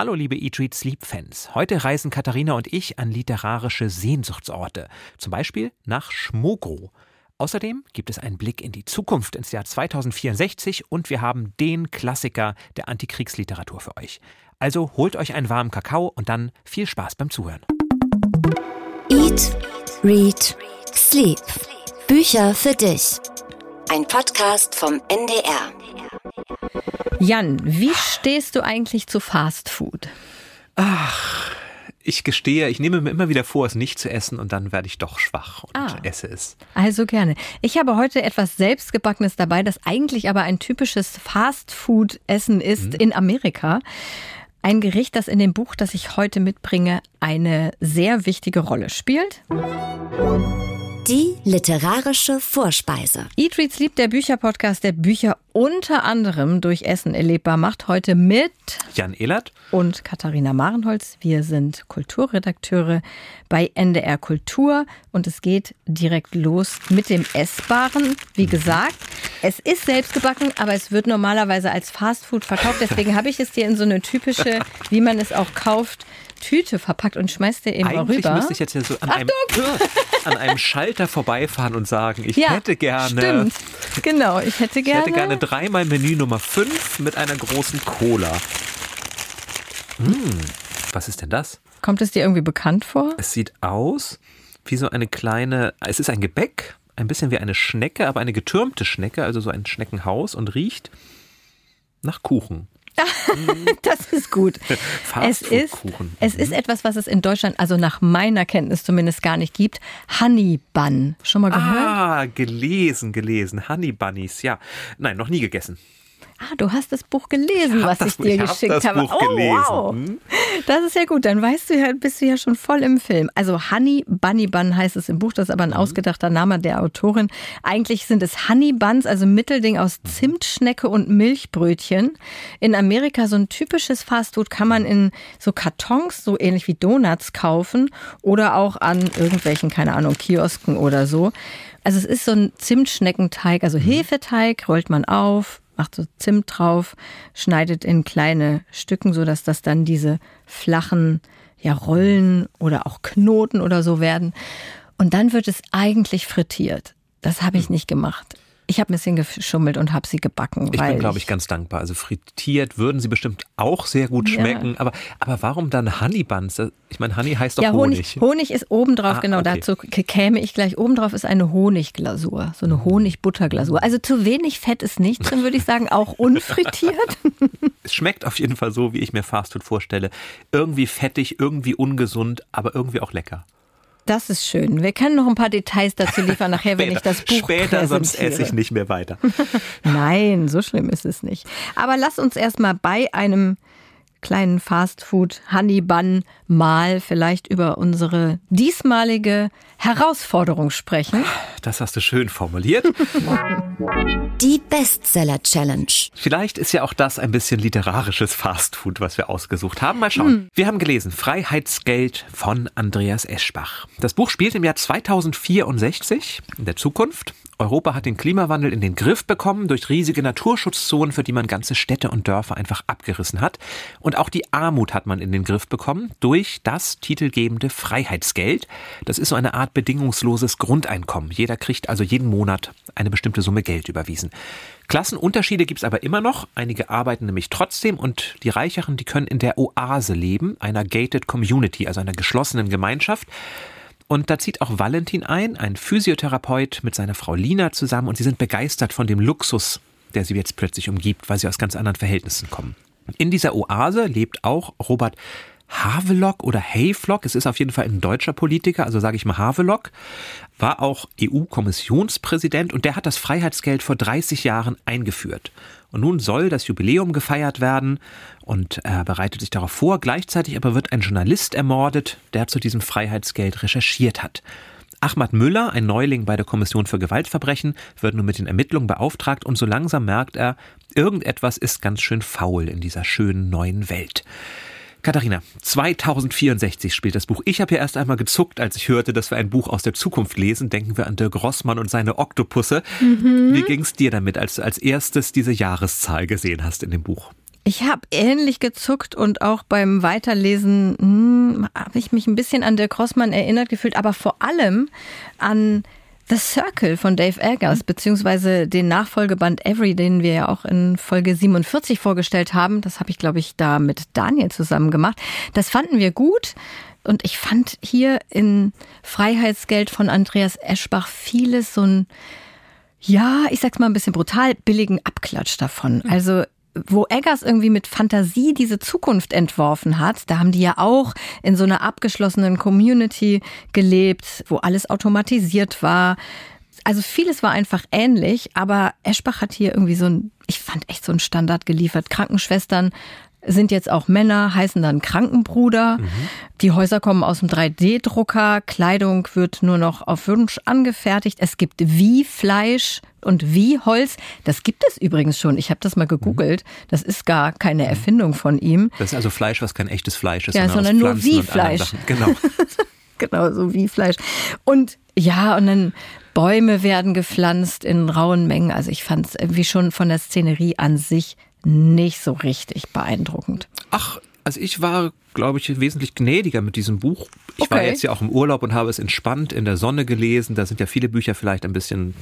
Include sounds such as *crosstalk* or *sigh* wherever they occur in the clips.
Hallo liebe Eat, Read, Sleep Fans. Heute reisen Katharina und ich an literarische Sehnsuchtsorte. Zum Beispiel nach Schmogrow. Außerdem gibt es einen Blick in die Zukunft ins Jahr 2064 und wir haben den Klassiker der Antikriegsliteratur für euch. Also holt euch einen warmen Kakao und dann viel Spaß beim Zuhören. Eat, Read, Sleep. Bücher für dich. Ein Podcast vom NDR. Jan, wie stehst du eigentlich zu Fast Food? Ach, ich gestehe, ich nehme mir immer wieder vor, es nicht zu essen und dann werde ich doch schwach und Ah. esse es. Also gerne. Ich habe heute etwas selbstgebackenes dabei, das eigentlich aber ein typisches Fast Food Essen ist in Amerika. Ein Gericht, das in dem Buch, das ich heute mitbringe, eine sehr wichtige Rolle spielt. Die literarische Vorspeise. Eat, Read, Sleep, der Bücherpodcast, der Bücher unter anderem durch Essen erlebbar macht, heute mit Jan Ehlert? und Katharina Marenholz. Wir sind Kulturredakteure bei NDR Kultur und es geht direkt los mit dem Essbaren. Wie gesagt, es ist selbstgebacken, aber es wird normalerweise als Fastfood verkauft. Deswegen habe ich es dir in so eine typische, wie man es auch kauft, Tüte verpackt und schmeißt dir eben Eigentlich rüber. müsste ich jetzt ja so an einem, *laughs* an einem Schalter vorbeifahren und sagen, ich ja, hätte gerne, Stimmt. Genau, ich hätte ich gerne. hätte gerne dreimal Menü Nummer 5 mit einer großen Cola. Hm, was ist denn das? Kommt es dir irgendwie bekannt vor? Es sieht aus wie so eine kleine, es ist ein Gebäck, ein bisschen wie eine Schnecke, aber eine getürmte Schnecke, also so ein Schneckenhaus und riecht nach Kuchen. *laughs* Das ist gut. Es ist, es ist etwas, was es in Deutschland, also nach meiner Kenntnis zumindest gar nicht gibt. Honey Bun. Schon mal gehört? Ah, gelesen, gelesen. Honey Bunnies, ja. Nein, noch nie gegessen. Ah, du hast das Buch gelesen, Ich hab was ich dir ich hab geschickt das habe. Buch oh, gelesen. wow. Das ist ja gut. Dann weißt du ja, bist du ja schon voll im Film. Also Honey Bunny Bun heißt es im Buch. Das ist aber ein Mhm. ausgedachter Name der Autorin. Eigentlich sind es Honey Buns, also Mittelding aus Mhm. Zimtschnecke und Milchbrötchen. In Amerika so ein typisches Fastfood kann man in so Kartons, so ähnlich wie Donuts kaufen oder auch an irgendwelchen, keine Ahnung, Kiosken oder so. Also es ist so ein Zimtschneckenteig, also Hefeteig, rollt man auf, macht so Zimt drauf, schneidet in kleine Stücken, so dass das dann diese flachen ja, Rollen oder auch Knoten oder so werden. Und dann wird es eigentlich frittiert. Das habe ich nicht gemacht. Ich habe ein bisschen geschummelt und habe sie gebacken. Ich bin, glaube ich, ganz dankbar. Also frittiert würden sie bestimmt auch sehr gut Ja. schmecken. Aber, aber warum dann Honey Buns? Ich meine, Honey heißt doch ja, Honig. Honig. Honig ist obendrauf, Ah, genau, okay. dazu käme ich gleich. Obendrauf ist eine Honigglasur, so eine Honigbutterglasur. Also zu wenig Fett ist nichts, dann würde ich sagen, auch unfrittiert. *laughs* Es schmeckt auf jeden Fall so, wie ich mir Fastfood vorstelle. Irgendwie fettig, irgendwie ungesund, aber irgendwie auch lecker. Das ist schön. Wir können noch ein paar Details dazu liefern, nachher, wenn *laughs* ich das Buch Später, sonst esse ich nicht mehr weiter. *laughs* Nein, so schlimm ist es nicht. Aber lass uns erstmal bei einem kleinen Fastfood Honey Bun mal vielleicht über unsere diesmalige Herausforderung sprechen. Das hast du schön formuliert. *laughs* Die Bestseller Challenge. Vielleicht ist ja auch das ein bisschen literarisches Fastfood, was wir ausgesucht haben. Mal schauen. Wir haben gelesen Freiheitsgeld von Andreas Eschbach. Das Buch spielt im Jahr 2064 in der Zukunft. Europa hat den Klimawandel in den Griff bekommen durch riesige Naturschutzzonen, für die man ganze Städte und Dörfer einfach abgerissen hat. Und auch die Armut hat man in den Griff bekommen durch das titelgebende Freiheitsgeld. Das ist so eine Art bedingungsloses Grundeinkommen. Jeder kriegt also jeden Monat eine bestimmte Summe Geld überwiesen. Klassenunterschiede gibt's aber immer noch. Einige arbeiten nämlich trotzdem und die Reicheren, die können in der Oase leben, einer gated Community, also einer geschlossenen Gemeinschaft. Und da zieht auch Valentin ein, ein Physiotherapeut mit seiner Frau Lina zusammen und sie sind begeistert von dem Luxus, der sie jetzt plötzlich umgibt, weil sie aus ganz anderen Verhältnissen kommen. In dieser Oase lebt auch Robert Havelock oder Hayflock, es ist auf jeden Fall ein deutscher Politiker, also sage ich mal Havelock, war auch EU-Kommissionspräsident und der hat das Freiheitsgeld vor 30 Jahren eingeführt. Und nun soll das Jubiläum gefeiert werden und er bereitet sich darauf vor. Gleichzeitig aber wird ein Journalist ermordet, der zu diesem Freiheitsgeld recherchiert hat. Ahmad Müller, ein Neuling bei der Kommission für Gewaltverbrechen, wird nun mit den Ermittlungen beauftragt und so langsam merkt er, irgendetwas ist ganz schön faul in dieser schönen neuen Welt. Katharina, 2064 spielt das Buch. Ich habe ja erst einmal gezuckt, als ich hörte, dass wir ein Buch aus der Zukunft lesen. Denken wir an Dirk Rossmann und seine Oktopusse. Wie ging's dir damit, als du als erstes diese Jahreszahl gesehen hast in dem Buch? Ich habe ähnlich gezuckt und auch beim Weiterlesen hm, habe ich mich ein bisschen an Dirk Rossmann erinnert gefühlt, aber vor allem an The Circle von Dave Eggers, beziehungsweise den Nachfolgeband Every, den wir ja auch in Folge 47 vorgestellt haben. Das habe ich, glaube ich, da mit Daniel zusammen gemacht. Das fanden wir gut. Und ich fand hier in Freiheitsgeld von Andreas Eschbach vieles so ein, ja, ich sag's mal ein bisschen brutal, billigen Abklatsch davon. Also wo Eggers irgendwie mit Fantasie diese Zukunft entworfen hat, da haben die ja auch in so einer abgeschlossenen Community gelebt, wo alles automatisiert war. Also vieles war einfach ähnlich, aber Eschbach hat hier irgendwie so ein, ich fand echt so ein Standard geliefert. Krankenschwestern sind jetzt auch Männer, heißen dann Krankenbruder. Mhm. Die Häuser kommen aus dem 3D-Drucker, Kleidung wird nur noch auf Wunsch angefertigt. Es gibt wie Fleisch und wie Holz. Das gibt es übrigens schon. Ich habe das mal gegoogelt. Das ist gar keine Erfindung von ihm. Das ist also Fleisch, was kein echtes Fleisch ist. Ja, sondern, nur wie Fleisch. Genau. *laughs* genau, so wie Fleisch. Und ja, und dann Bäume werden gepflanzt in rauen Mengen. Also ich fand es irgendwie schon von der Szenerie an sich nicht so richtig beeindruckend. Ach, also ich war, glaube ich, wesentlich gnädiger mit diesem Buch. Ich okay. war jetzt ja auch im Urlaub und habe es entspannt in der Sonne gelesen. Da sind ja viele Bücher vielleicht ein bisschen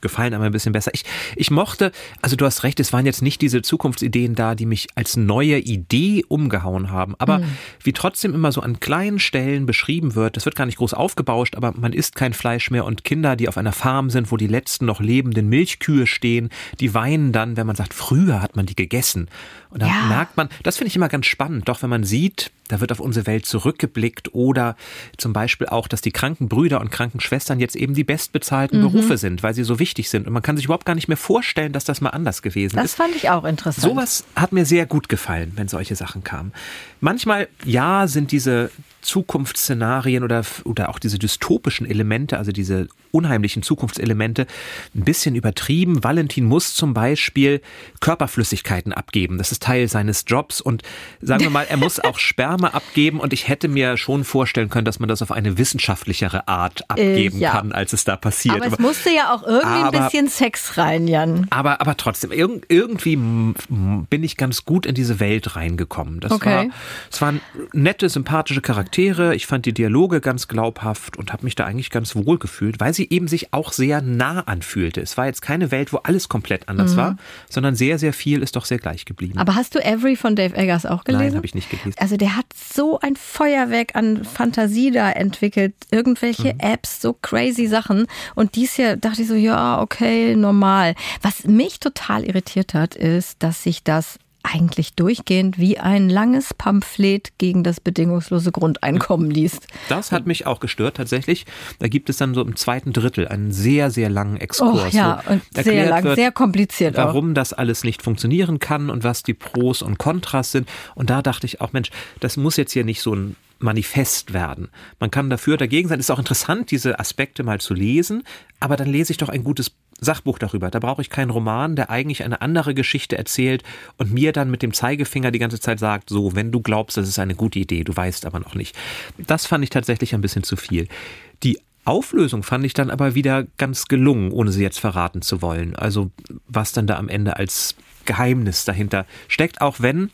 gefallen aber ein bisschen besser. Ich, ich mochte, also du hast recht, es waren jetzt nicht diese Zukunftsideen da, die mich als neue Idee umgehauen haben, aber mhm. wie trotzdem immer so an kleinen Stellen beschrieben wird, das wird gar nicht groß aufgebauscht, aber man isst kein Fleisch mehr und Kinder, die auf einer Farm sind, wo die letzten noch lebenden Milchkühe stehen, die weinen dann, wenn man sagt, früher hat man die gegessen. Und da ja. merkt man, das finde ich immer ganz spannend, doch wenn man sieht, da wird auf unsere Welt zurückgeblickt oder zum Beispiel auch, dass die Krankenbrüder und Krankenschwestern jetzt eben die bestbezahlten mhm. Berufe sind, weil sie so wichtig sind. Und man kann sich überhaupt gar nicht mehr vorstellen, dass das mal anders gewesen das ist. Das fand ich auch interessant. Sowas hat mir sehr gut gefallen, wenn solche Sachen kamen. Manchmal, ja, sind diese Zukunftsszenarien oder, oder auch diese dystopischen Elemente, also diese unheimlichen Zukunftselemente, ein bisschen übertrieben. Valentin muss zum Beispiel Körperflüssigkeiten abgeben. Das ist Teil seines Jobs und sagen wir mal, er muss auch Sperma *laughs* abgeben und ich hätte mir schon vorstellen können, dass man das auf eine wissenschaftlichere Art abgeben äh, ja. kann, als es da passiert. Aber es aber, musste ja auch irgendwie aber, ein bisschen Sex rein, Jan. Aber, aber trotzdem, irgendwie bin ich ganz gut in diese Welt reingekommen. Das okay. war, es waren nette, sympathische Charaktere. Ich fand die Dialoge ganz glaubhaft und habe mich da eigentlich ganz wohl gefühlt, weil sie sie eben sich auch sehr nah anfühlte. Es war jetzt keine Welt, wo alles komplett anders mhm. war, sondern sehr, sehr viel ist doch sehr gleich geblieben. Aber hast du Every von Dave Eggers auch gelesen? Nein, habe ich nicht gelesen. Also der hat so ein Feuerwerk an Fantasie da entwickelt, irgendwelche mhm. Apps, so crazy Sachen. Und dies hier dachte ich so, ja, okay, normal. Was mich total irritiert hat, ist, dass sich das eigentlich durchgehend wie ein langes Pamphlet gegen das bedingungslose Grundeinkommen liest. Das hat mich auch gestört tatsächlich. Da gibt es dann so im zweiten Drittel einen sehr, sehr langen Exkurs. Oh, ja, und sehr lang, wird, sehr kompliziert Warum auch. das alles nicht funktionieren kann und was die Pros und Kontras sind. Und da dachte ich auch, Mensch, das muss jetzt hier nicht so ein Manifest werden. Man kann dafür dagegen sein. Es ist auch interessant, diese Aspekte mal zu lesen, aber dann lese ich doch ein gutes Sachbuch darüber. Da brauche ich keinen Roman, der eigentlich eine andere Geschichte erzählt und mir dann mit dem Zeigefinger die ganze Zeit sagt, so, wenn du glaubst, das ist eine gute Idee, du weißt aber noch nicht. Das fand ich tatsächlich ein bisschen zu viel. Die Auflösung fand ich dann aber wieder ganz gelungen, ohne sie jetzt verraten zu wollen. Also was dann da am Ende als Geheimnis dahinter steckt, auch wenn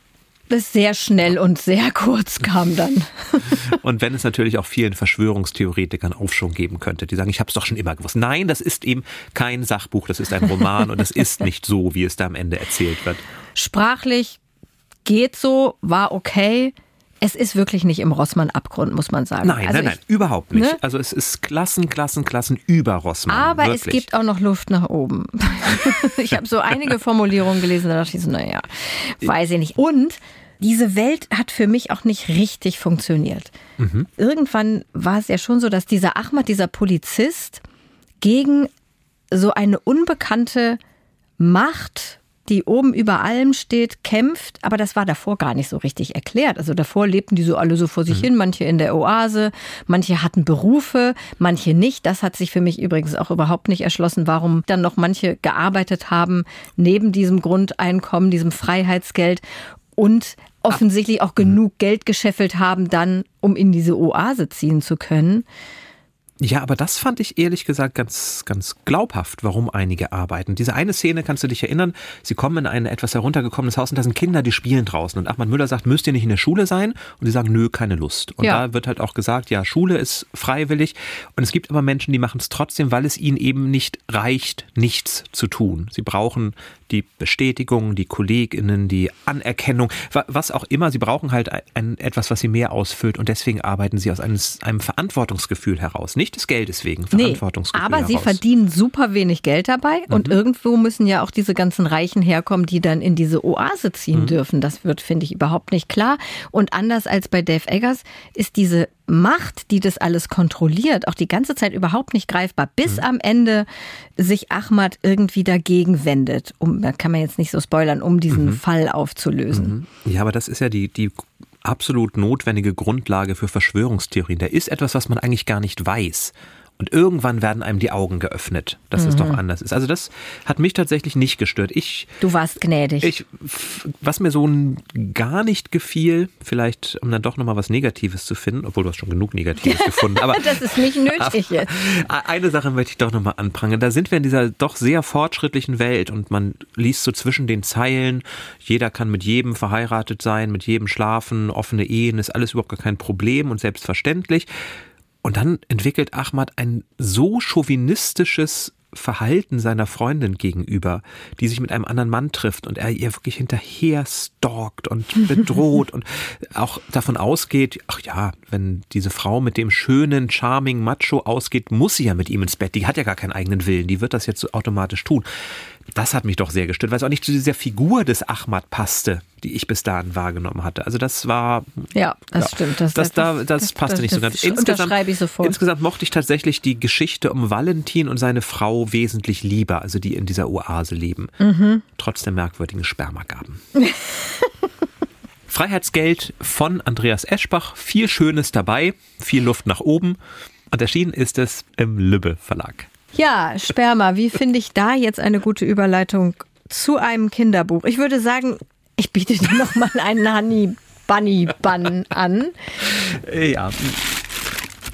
das sehr schnell und sehr kurz kam dann. *laughs* und wenn es natürlich auch vielen Verschwörungstheoretikern Aufschwung geben könnte, die sagen, ich habe es doch schon immer gewusst. Nein, das ist eben kein Sachbuch, das ist ein Roman und es ist nicht so, wie es da am Ende erzählt wird. Sprachlich geht so, war okay. Es ist wirklich nicht im Rossmann-Abgrund, muss man sagen. Nein, also nein, nein, ich, überhaupt nicht. Ne? Also es ist Klassen, Klassen, Klassen über Rossmann. Aber wirklich. es gibt auch noch Luft nach oben. *laughs* ich habe so einige Formulierungen gelesen, da dachte ich so, naja, weiß ich nicht. Und diese Welt hat für mich auch nicht richtig funktioniert. Mhm. Irgendwann war es ja schon so, dass dieser Ahmad, dieser Polizist, gegen so eine unbekannte Macht die oben über allem steht, kämpft, aber das war davor gar nicht so richtig erklärt. Also davor lebten die so alle so vor sich mhm. hin, manche in der Oase, manche hatten Berufe, manche nicht. Das hat sich für mich übrigens auch überhaupt nicht erschlossen, warum dann noch manche gearbeitet haben neben diesem Grundeinkommen, diesem Freiheitsgeld und offensichtlich auch genug Geld gescheffelt haben, dann um in diese Oase ziehen zu können. Ja, aber das fand ich ehrlich gesagt ganz, ganz glaubhaft, warum einige arbeiten. Diese eine Szene, kannst du dich erinnern, sie kommen in ein etwas heruntergekommenes Haus und da sind Kinder, die spielen draußen. Und Achmad Müller sagt, müsst ihr nicht in der Schule sein? Und die sagen, nö, keine Lust. Und ja. da wird halt auch gesagt, ja, Schule ist freiwillig. Und es gibt aber Menschen, die machen es trotzdem, weil es ihnen eben nicht reicht, nichts zu tun. Sie brauchen die Bestätigung, die KollegInnen, die Anerkennung, was auch immer. Sie brauchen halt ein, etwas, was sie mehr ausfüllt und deswegen arbeiten sie aus einem, einem Verantwortungsgefühl heraus. Nicht des Geldes wegen, Verantwortungsgefühl nee, aber heraus. sie verdienen super wenig Geld dabei mhm. und irgendwo müssen ja auch diese ganzen Reichen herkommen, die dann in diese Oase ziehen mhm. dürfen. Das wird, finde ich, überhaupt nicht klar. Und anders als bei Dave Eggers ist diese Macht, die das alles kontrolliert, auch die ganze Zeit überhaupt nicht greifbar, bis mhm. am Ende sich Ahmad irgendwie dagegen wendet, um, da kann man jetzt nicht so spoilern, um diesen mhm. Fall aufzulösen. Mhm. Ja, aber das ist ja die, die absolut notwendige Grundlage für Verschwörungstheorien. Da ist etwas, was man eigentlich gar nicht weiß. Und irgendwann werden einem die Augen geöffnet, dass mhm. es doch mhm. anders ist. Also das hat mich tatsächlich nicht gestört. Ich, du warst gnädig. Ich, was mir so gar nicht gefiel, vielleicht um dann doch nochmal was Negatives zu finden, obwohl du hast schon genug Negatives *laughs* gefunden. Aber das ist nicht nötig jetzt. *laughs* Eine Sache möchte ich doch nochmal anprangern. Da sind wir in dieser doch sehr fortschrittlichen Welt und man liest so zwischen den Zeilen, jeder kann mit jedem verheiratet sein, mit jedem schlafen, offene Ehen ist alles überhaupt gar kein Problem und selbstverständlich. Und dann entwickelt Ahmad ein so chauvinistisches Verhalten seiner Freundin gegenüber, die sich mit einem anderen Mann trifft und er ihr wirklich hinterher stalkt und *laughs* bedroht und auch davon ausgeht, ach ja, wenn diese Frau mit dem schönen, charming Macho ausgeht, muss sie ja mit ihm ins Bett. Die hat ja gar keinen eigenen Willen, die wird das jetzt so automatisch tun. Das hat mich doch sehr gestört, weil es auch nicht zu dieser Figur des Ahmad passte, die ich bis dahin wahrgenommen hatte. Also das war ja, das ja, stimmt. Das, das, da, das, das passte das, nicht so ganz. Insgesamt, ich sofort. insgesamt mochte ich tatsächlich die Geschichte um Valentin und seine Frau wesentlich lieber, also die in dieser Oase leben, mhm. trotz der merkwürdigen Spermagaben. *laughs* Freiheitsgeld von Andreas Eschbach, viel Schönes dabei, viel Luft nach oben. Und erschienen ist es im Lübbe Verlag. Ja, Sperma, wie finde ich da jetzt eine gute Überleitung zu einem Kinderbuch? Ich würde sagen, ich biete dir nochmal einen Honey Bunny Bun an. Ja.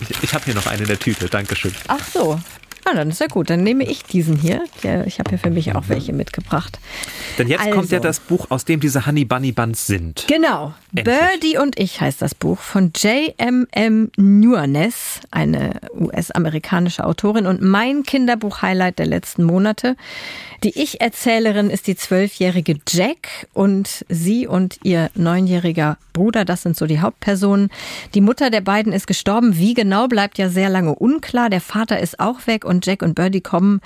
Ich, ich habe hier noch eine in der Tüte, Dankeschön. Ach so. Ah, dann ist ja gut. Dann nehme ich diesen hier. ich habe hier für mich auch welche mitgebracht. Denn jetzt also, kommt ja also. das Buch, aus dem diese Honey Bunny Buns sind. Genau. Endlich. Birdie und ich heißt das Buch von J.M.M. Nunes, eine US-amerikanische Autorin und mein Kinderbuch-Highlight der letzten Monate. Die Ich-Erzählerin ist die zwölfjährige Jack und sie und ihr neunjähriger Bruder, das sind so die Hauptpersonen. Die Mutter der beiden ist gestorben. Wie genau bleibt ja sehr lange unklar. Der Vater ist auch weg und Jack und Birdie kommen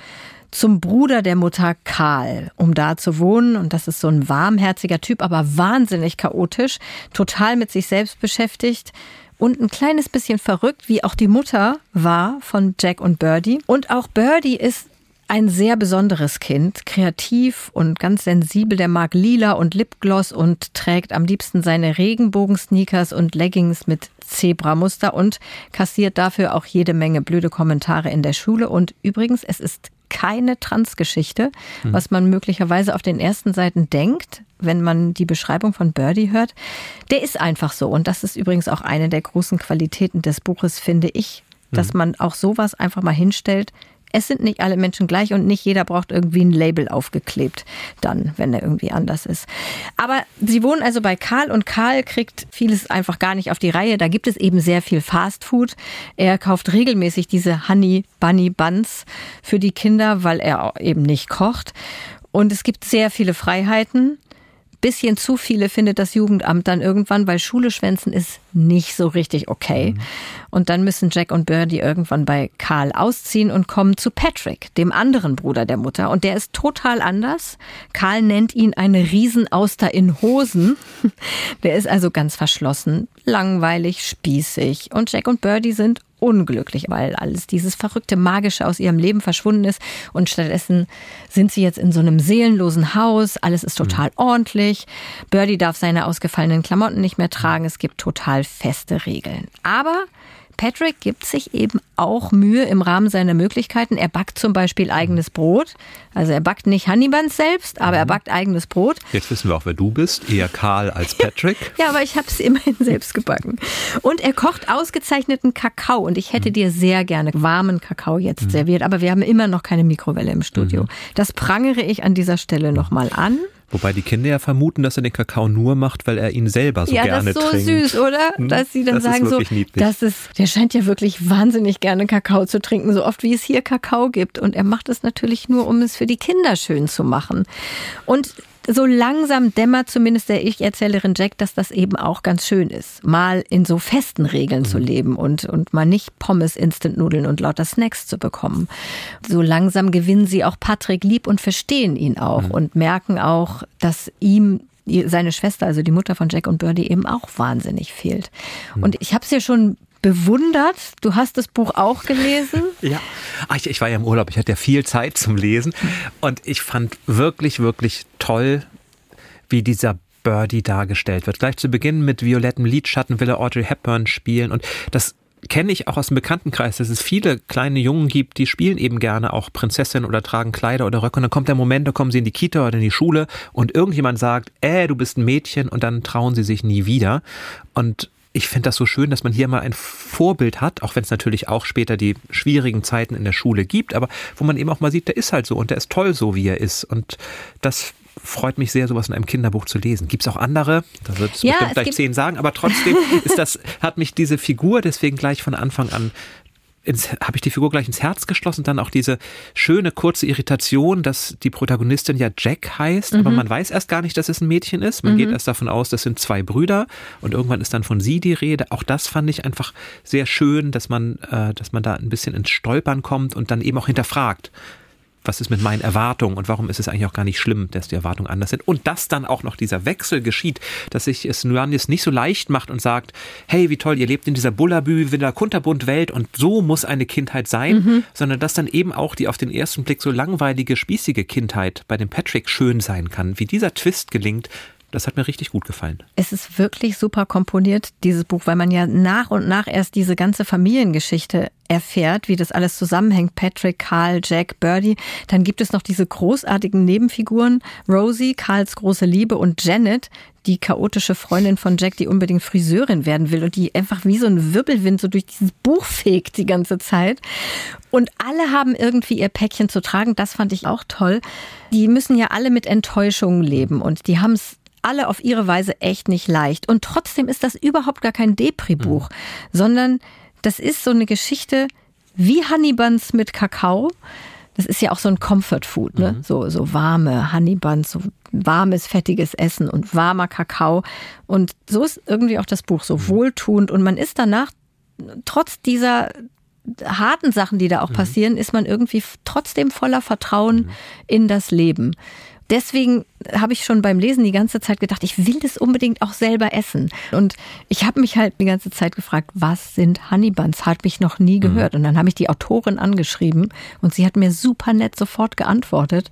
zum Bruder der Mutter Karl, um da zu wohnen. Und das ist so ein warmherziger Typ, aber wahnsinnig chaotisch, total mit sich selbst beschäftigt und ein kleines bisschen verrückt, wie auch die Mutter war von Jack und Birdie. Und auch Birdie ist ein sehr besonderes Kind, kreativ und ganz sensibel. Der mag Lila und Lipgloss und trägt am liebsten seine Regenbogen-Sneakers und Leggings mit Zebramuster und kassiert dafür auch jede Menge blöde Kommentare in der Schule. Und übrigens, es ist keine Transgeschichte, hm. was man möglicherweise auf den ersten Seiten denkt, wenn man die Beschreibung von Birdie hört. Der ist einfach so. Und das ist übrigens auch eine der großen Qualitäten des Buches, finde ich, dass hm. man auch sowas einfach mal hinstellt es sind nicht alle Menschen gleich und nicht jeder braucht irgendwie ein Label aufgeklebt, dann, wenn er irgendwie anders ist. Aber sie wohnen also bei Karl und Karl kriegt vieles einfach gar nicht auf die Reihe. Da gibt es eben sehr viel Fastfood. Er kauft regelmäßig diese Honey Bunny Buns für die Kinder, weil er eben nicht kocht. Und es gibt sehr viele Freiheiten bisschen zu viele findet das Jugendamt dann irgendwann, weil Schule schwänzen ist nicht so richtig okay. Mhm. Und dann müssen Jack und Birdie irgendwann bei Karl ausziehen und kommen zu Patrick, dem anderen Bruder der Mutter. Und der ist total anders. Karl nennt ihn eine Riesenauster in Hosen. *laughs* Der ist also ganz verschlossen, langweilig, spießig. Und Jack und Birdie sind unglücklich, weil alles dieses verrückte Magische aus ihrem Leben verschwunden ist und stattdessen sind sie jetzt in so einem seelenlosen Haus, alles ist total mhm. ordentlich. Birdie darf seine ausgefallenen Klamotten nicht mehr tragen, es gibt total feste Regeln. Aber Patrick gibt sich eben auch Mühe im Rahmen seiner Möglichkeiten. Er backt zum Beispiel eigenes Brot. Also er backt nicht Honeybuns selbst, aber er mhm. backt eigenes Brot. Jetzt wissen wir auch, wer du bist. Eher Karl als Patrick. *laughs* ja, aber ich habe es immerhin selbst gebacken. Und er kocht ausgezeichneten Kakao. Und ich hätte mhm. dir sehr gerne warmen Kakao jetzt mhm. serviert. Aber wir haben immer noch keine Mikrowelle im Studio. Mhm. Das prangere ich an dieser Stelle nochmal an. Wobei die Kinder ja vermuten, dass er den Kakao nur macht, weil er ihn selber so ja, gerne trinkt. Ja, das ist so trinkt. süß, oder? Hm? Dass sie dann das sagen so, niedlich. das ist, der scheint ja wirklich wahnsinnig gerne Kakao zu trinken, so oft wie es hier Kakao gibt. Und er macht es natürlich nur, um es für die Kinder schön zu machen. Und so langsam dämmert zumindest der Ich-Erzählerin Jack, dass das eben auch ganz schön ist, mal in so festen Regeln mhm. zu leben und, und mal nicht Pommes, Instant-Nudeln und lauter Snacks zu bekommen. So langsam gewinnen sie auch Patrick lieb und verstehen ihn auch mhm. und merken auch, dass ihm seine Schwester, also die Mutter von Jack und Birdie, eben auch wahnsinnig fehlt. Mhm. Und ich habe es ja schon bewundert. Du hast das Buch auch gelesen? *laughs* ja, ah, ich, ich war ja im Urlaub, ich hatte ja viel Zeit zum Lesen. Und ich fand wirklich, wirklich toll, wie dieser Birdie dargestellt wird. Gleich zu Beginn mit violettem Lidschatten will er Audrey Hepburn spielen. Und das kenne ich auch aus dem Bekanntenkreis, dass es viele kleine Jungen gibt, die spielen eben gerne auch Prinzessin oder tragen Kleider oder Röcke. Und dann kommt der Moment, da kommen sie in die Kita oder in die Schule und irgendjemand sagt, äh, du bist ein Mädchen. Und dann trauen sie sich nie wieder. Und ich finde das so schön, dass man hier mal ein Vorbild hat, auch wenn es natürlich auch später die schwierigen Zeiten in der Schule gibt, aber wo man eben auch mal sieht, der ist halt so und der ist toll so, wie er ist. Und das freut mich sehr, sowas in einem Kinderbuch zu lesen. Gibt es auch andere? Da wird es ja, bestimmt gleich zehn sagen, aber trotzdem *laughs* ist das, hat mich diese Figur deswegen gleich von Anfang an habe ich die Figur gleich ins Herz geschlossen. Dann auch diese schöne kurze Irritation, dass die Protagonistin ja Jack heißt, mhm. aber man weiß erst gar nicht, dass es ein Mädchen ist. Man mhm. geht erst davon aus, das sind zwei Brüder und irgendwann ist dann von sie die Rede. Auch das fand ich einfach sehr schön, dass man, äh, dass man da ein bisschen ins Stolpern kommt und dann eben auch hinterfragt was ist mit meinen Erwartungen und warum ist es eigentlich auch gar nicht schlimm, dass die Erwartungen anders sind. Und dass dann auch noch dieser Wechsel geschieht, dass sich es Nuanis nicht so leicht macht und sagt, hey, wie toll, ihr lebt in dieser Bullabü, Villa Kunterbund Welt und so muss eine Kindheit sein, mhm. sondern dass dann eben auch die auf den ersten Blick so langweilige, spießige Kindheit bei dem Patrick schön sein kann. Wie dieser Twist gelingt, das hat mir richtig gut gefallen. Es ist wirklich super komponiert, dieses Buch, weil man ja nach und nach erst diese ganze Familiengeschichte erfährt, wie das alles zusammenhängt. Patrick, Carl, Jack, Birdie. Dann gibt es noch diese großartigen Nebenfiguren. Rosie, Carls große Liebe und Janet, die chaotische Freundin von Jack, die unbedingt Friseurin werden will und die einfach wie so ein Wirbelwind so durch dieses Buch fegt die ganze Zeit. Und alle haben irgendwie ihr Päckchen zu tragen. Das fand ich auch toll. Die müssen ja alle mit Enttäuschungen leben und die haben es alle auf ihre Weise echt nicht leicht. Und trotzdem ist das überhaupt gar kein Depri-Buch, mhm. sondern das ist so eine Geschichte wie Honeybuns mit Kakao. Das ist ja auch so ein Comfort Food, ne? Mhm. So, so warme Honeybuns, so warmes, fettiges Essen und warmer Kakao. Und so ist irgendwie auch das Buch so mhm. wohltuend und man ist danach, trotz dieser harten Sachen, die da auch mhm. passieren, ist man irgendwie trotzdem voller Vertrauen mhm. in das Leben deswegen habe ich schon beim Lesen die ganze Zeit gedacht, ich will das unbedingt auch selber essen. Und ich habe mich halt die ganze Zeit gefragt, was sind Honeybuns? Hat mich noch nie gehört. Mhm. Und dann habe ich die Autorin angeschrieben und sie hat mir super nett sofort geantwortet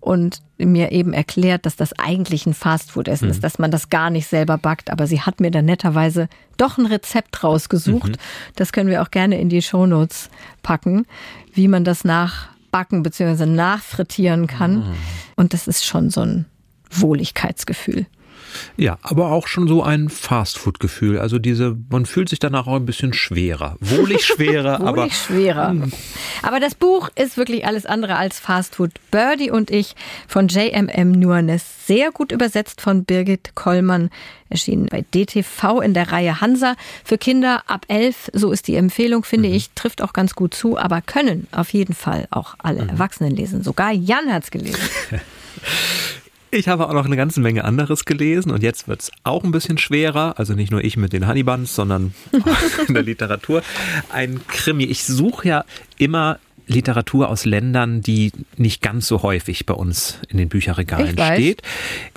und mir eben erklärt, dass das eigentlich ein Fastfood-Essen mhm. ist, dass man das gar nicht selber backt. Aber sie hat mir dann netterweise doch ein Rezept rausgesucht. Mhm. Das können wir auch gerne in die Shownotes packen, wie man das nach backen bzw. nachfrittieren kann. Mhm. Und das ist schon so ein Wohligkeitsgefühl. Ja, aber auch schon so ein Fastfood-Gefühl. Also diese, man fühlt sich danach auch ein bisschen schwerer. Wohlig *laughs* schwerer, Wohlig aber. schwerer. Hm. Aber das Buch ist wirklich alles andere als Fastfood. Birdie und ich von JMM Nuanes. Sehr gut übersetzt von Birgit Kollmann. Erschienen bei DTV in der Reihe Hansa. Für Kinder ab elf, so ist die Empfehlung, finde mhm. ich, trifft auch ganz gut zu, aber können auf jeden Fall auch alle mhm. Erwachsenen lesen. Sogar Jan hat es gelesen. *laughs* Ich habe auch noch eine ganze Menge anderes gelesen und jetzt wird es auch ein bisschen schwerer. Also nicht nur ich mit den Honeybuns, sondern in der Literatur. Ein Krimi. Ich suche ja immer Literatur aus Ländern, die nicht ganz so häufig bei uns in den Bücherregalen steht.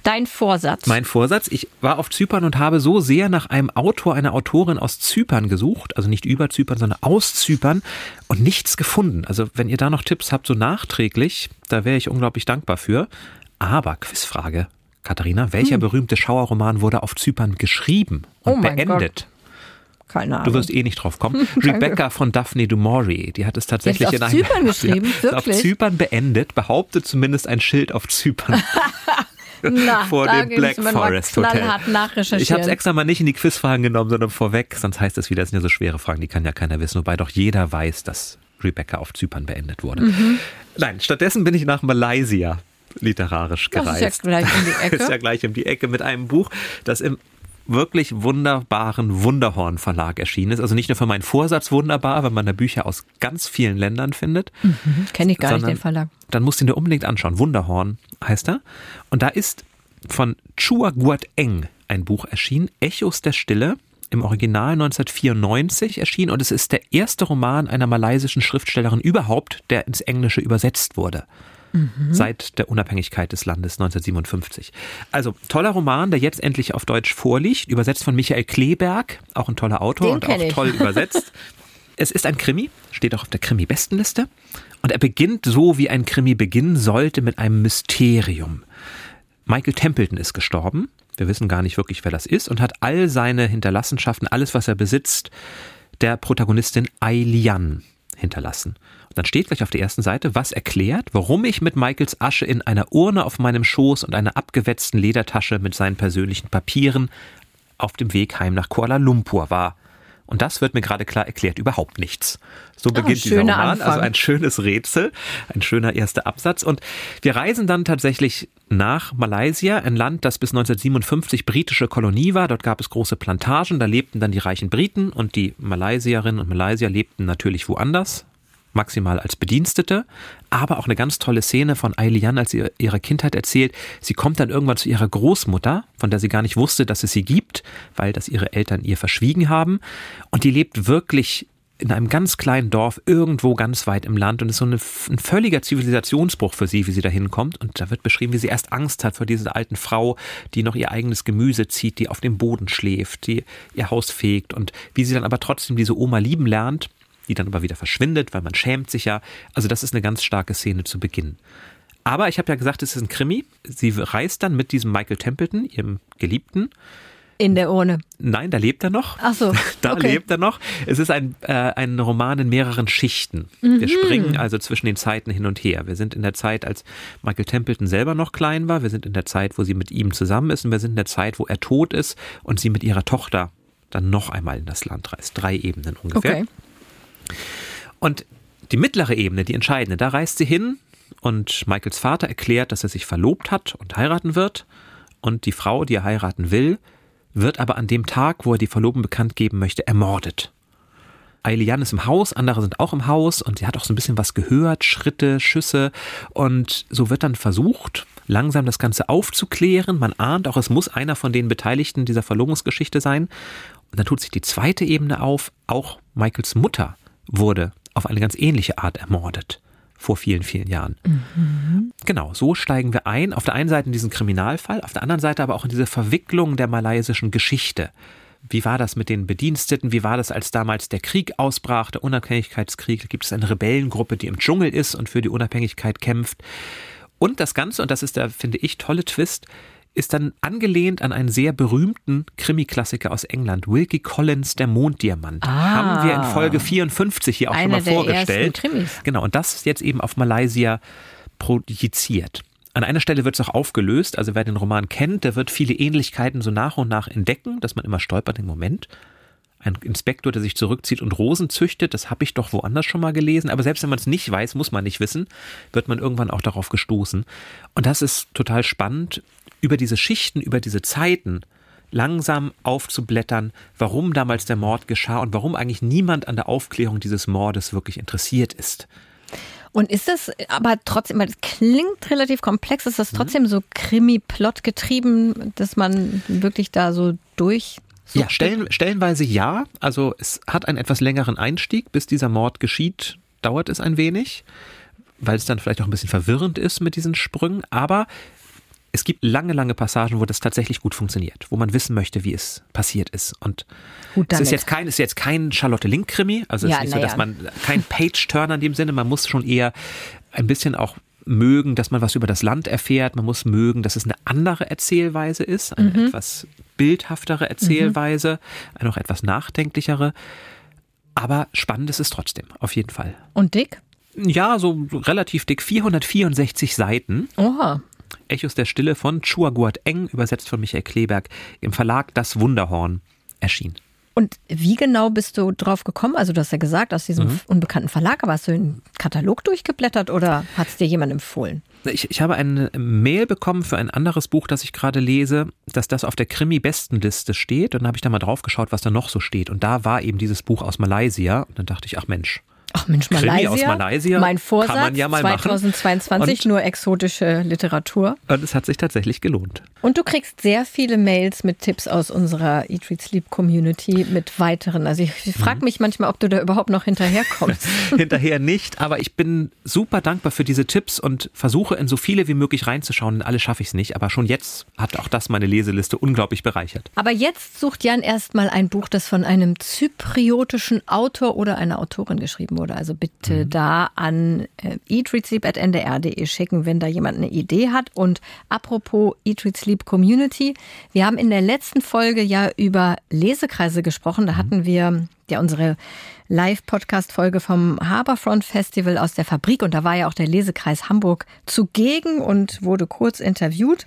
Dein Vorsatz. Mein Vorsatz. Ich war auf Zypern und habe so sehr nach einem Autor, einer Autorin aus Zypern gesucht, also nicht über Zypern, sondern aus Zypern und nichts gefunden. Also wenn ihr da noch Tipps habt, so nachträglich, da wäre ich unglaublich dankbar für. Aber Quizfrage, Katharina, welcher hm. berühmte Schauerroman wurde auf Zypern geschrieben und oh beendet? Keine Ahnung. Du wirst eh nicht drauf kommen. *laughs* Rebecca von Daphne du Maurier, die hat es tatsächlich in *laughs* auf einem Zypern geschrieben, ja, wirklich? auf Zypern beendet, behauptet zumindest ein Schild auf Zypern. *laughs* Na, vor dem Black Forest Hotel. Ich habe es extra mal nicht in die Quizfragen genommen, sondern vorweg, sonst heißt es wieder, das sind ja so schwere Fragen, die kann ja keiner wissen, wobei doch jeder weiß, dass Rebecca auf Zypern beendet wurde. Mhm. Nein, stattdessen bin ich nach Malaysia literarisch Das ist ja gleich um die *laughs* Ecke. ist ja gleich um die Ecke mit einem Buch, das im wirklich wunderbaren Wunderhorn Verlag erschienen ist. Also nicht nur für meinen Vorsatz wunderbar, weil man da Bücher aus ganz vielen Ländern findet, Kenne ich gar nicht den Verlag. dann musst du ihn dir unbedingt anschauen. Wunderhorn heißt er. Und da ist von Chua Guat Eng ein Buch erschienen, Echos der Stille, im Original 1994 erschienen und es ist der erste Roman einer malaysischen Schriftstellerin überhaupt, der ins Englische übersetzt wurde. Seit der Unabhängigkeit des Landes 1957. Also toller Roman, der jetzt endlich auf Deutsch vorliegt, übersetzt von Michael Kleberg, auch ein toller Autor Den und auch ich. toll übersetzt. *laughs* Es ist ein Krimi, steht auch auf der Krimi-Bestenliste. Und er beginnt so, wie ein Krimi beginnen sollte, mit einem Mysterium. Michael Templeton ist gestorben. Wir wissen gar nicht wirklich, wer das ist und hat all seine Hinterlassenschaften, alles, was er besitzt, der Protagonistin Ai Lian hinterlassen. Dann steht gleich auf der ersten Seite, was erklärt, warum ich mit Michaels Asche in einer Urne auf meinem Schoß und einer abgewetzten Ledertasche mit seinen persönlichen Papieren auf dem Weg heim nach Kuala Lumpur war. Und das wird mir gerade klar erklärt, überhaupt nichts. So beginnt dieser schöner Roman, Anfang. also ein schönes Rätsel, ein schöner erster Absatz. Und wir reisen dann tatsächlich nach Malaysia, ein Land, das bis 1957 britische Kolonie war. Dort gab es große Plantagen, da lebten dann die reichen Briten und die Malaysierinnen und Malaysier lebten natürlich woanders, maximal als Bedienstete. Aber auch eine ganz tolle Szene von Ailian, als sie ihre Kindheit erzählt. Sie kommt dann irgendwann zu ihrer Großmutter, von der sie gar nicht wusste, dass es sie gibt, weil das ihre Eltern ihr verschwiegen haben. Und die lebt wirklich in einem ganz kleinen Dorf irgendwo ganz weit im Land und ist so eine, ein völliger Zivilisationsbruch für sie, wie sie da hinkommt. Und da wird beschrieben, wie sie erst Angst hat vor dieser alten Frau, die noch ihr eigenes Gemüse zieht, die auf dem Boden schläft, die ihr Haus fegt und wie sie dann aber trotzdem diese Oma lieben lernt, die dann aber wieder verschwindet, weil man schämt sich ja. Also das ist eine ganz starke Szene zu Beginn. Aber ich habe ja gesagt, es ist ein Krimi. Sie reist dann mit diesem Michael Templeton, ihrem Geliebten, In der Urne. Nein, da lebt er noch. Ach so, *laughs* Da okay. lebt er noch. Es ist ein, äh, ein Roman in mehreren Schichten. Wir springen also zwischen den Zeiten hin und her. Wir sind in der Zeit, als Michael Templeton selber noch klein war. Wir sind in der Zeit, wo sie mit ihm zusammen ist. Und wir sind in der Zeit, wo er tot ist und sie mit ihrer Tochter dann noch einmal in das Land reist. Drei Ebenen ungefähr. Okay. Und die mittlere Ebene, die entscheidende, da reist sie hin und Michaels Vater erklärt, dass er sich verlobt hat und heiraten wird. Und die Frau, die er heiraten will, wird aber an dem Tag, wo er die Verlobung bekannt geben möchte, ermordet. Ailian ist im Haus, andere sind auch im Haus und sie hat auch so ein bisschen was gehört, Schritte, Schüsse und so wird dann versucht, langsam das Ganze aufzuklären. Man ahnt auch, es muss einer von den Beteiligten dieser Verlobungsgeschichte sein. Und dann tut sich die zweite Ebene auf, auch Michaels Mutter wurde auf eine ganz ähnliche Art ermordet vor vielen, vielen Jahren. Genau, so steigen wir ein. Auf der einen Seite in diesen Kriminalfall, auf der anderen Seite aber auch in diese Verwicklung der malaysischen Geschichte. Wie war das mit den Bediensteten? Wie war das, als damals der Krieg ausbrach, der Unabhängigkeitskrieg? Da gibt es eine Rebellengruppe, die im Dschungel ist und für die Unabhängigkeit kämpft. Und das Ganze, und das ist der, finde ich, tolle Twist, ist dann angelehnt an einen sehr berühmten Krimi-Klassiker aus England, Wilkie Collins, Der Monddiamant. Ah. Haben wir in Folge 54 hier auch schon mal vorgestellt. Genau, und das ist jetzt eben auf Malaysia projiziert. An einer Stelle wird es auch aufgelöst, also wer den Roman kennt, der wird viele Ähnlichkeiten so nach und nach entdecken, dass man immer stolpert im Moment. Ein Inspektor, der sich zurückzieht und Rosen züchtet, das habe ich doch woanders schon mal gelesen, aber selbst wenn man es nicht weiß, muss man nicht wissen, wird man irgendwann auch darauf gestoßen. Und das ist total spannend, über diese Schichten, über diese Zeiten langsam aufzublättern, warum damals der Mord geschah und warum eigentlich niemand an der Aufklärung dieses Mordes wirklich interessiert ist. Und ist das aber trotzdem, weil das klingt relativ komplex, ist Mhm. das trotzdem so Krimi-Plot getrieben, dass man wirklich da so durch. Ja, stellen, stellenweise ja. Also es hat einen etwas längeren Einstieg, bis dieser Mord geschieht, dauert es ein wenig, weil es dann vielleicht auch ein bisschen verwirrend ist mit diesen Sprüngen. Aber es gibt lange, lange Passagen, wo das tatsächlich gut funktioniert, wo man wissen möchte, wie es passiert ist. Und Gut es ist jetzt kein, ist jetzt kein Charlotte Link-Krimi, also es Ja, ist nicht so, dass ja. man kein Page-Turner in dem Sinne, man muss schon eher ein bisschen auch mögen, dass man was über das Land erfährt. Man muss mögen, dass es eine andere Erzählweise ist, eine mhm. etwas bildhaftere Erzählweise, mhm. eine auch etwas nachdenklichere. Aber spannend ist es trotzdem, auf jeden Fall. Und dick? Ja, so relativ dick, 464 Seiten. Oha. Echos der Stille von Chuaguat Eng, übersetzt von Michael Kleberg, im Verlag Das Wunderhorn erschienen. Und wie genau bist du drauf gekommen? Also du hast ja gesagt, aus diesem mhm. unbekannten Verlag, aber hast du den Katalog durchgeblättert oder hat es dir jemand empfohlen? Ich, ich habe eine Mail bekommen für ein anderes Buch, das ich gerade lese, dass das auf der Krimi-Bestenliste steht. Und dann habe ich da mal drauf geschaut, was da noch so steht. Und da war eben dieses Buch aus Malaysia. Und dann dachte ich, ach Mensch, Ach Mensch, Malaysia. aus Malaysia. Mein Vorsatz, kann man ja mal 2022 nur exotische Literatur. Und es hat sich tatsächlich gelohnt. Und du kriegst sehr viele Mails mit Tipps aus unserer Eat, Read, Sleep Community mit weiteren. Also ich, ich frage mhm. mich manchmal, ob du da überhaupt noch hinterherkommst. *laughs* Hinterher nicht, aber ich bin super dankbar für diese Tipps und versuche in so viele wie möglich reinzuschauen. In alle schaffe ich es nicht, aber schon jetzt hat auch das meine Leseliste unglaublich bereichert. Aber jetzt sucht Jan erstmal ein Buch, das von einem zypriotischen Autor oder einer Autorin geschrieben wurde. Also bitte mhm. da an äh, eatreadsleep.ndr.de schicken, wenn da jemand eine Idee hat. Und apropos Eat, Read, Sleep Community, wir haben in der letzten Folge ja über Lesekreise gesprochen. Da mhm. hatten wir ja unsere Live-Podcast-Folge vom Harbourfront Festival aus der Fabrik und da war ja auch der Lesekreis Hamburg zugegen und wurde kurz interviewt.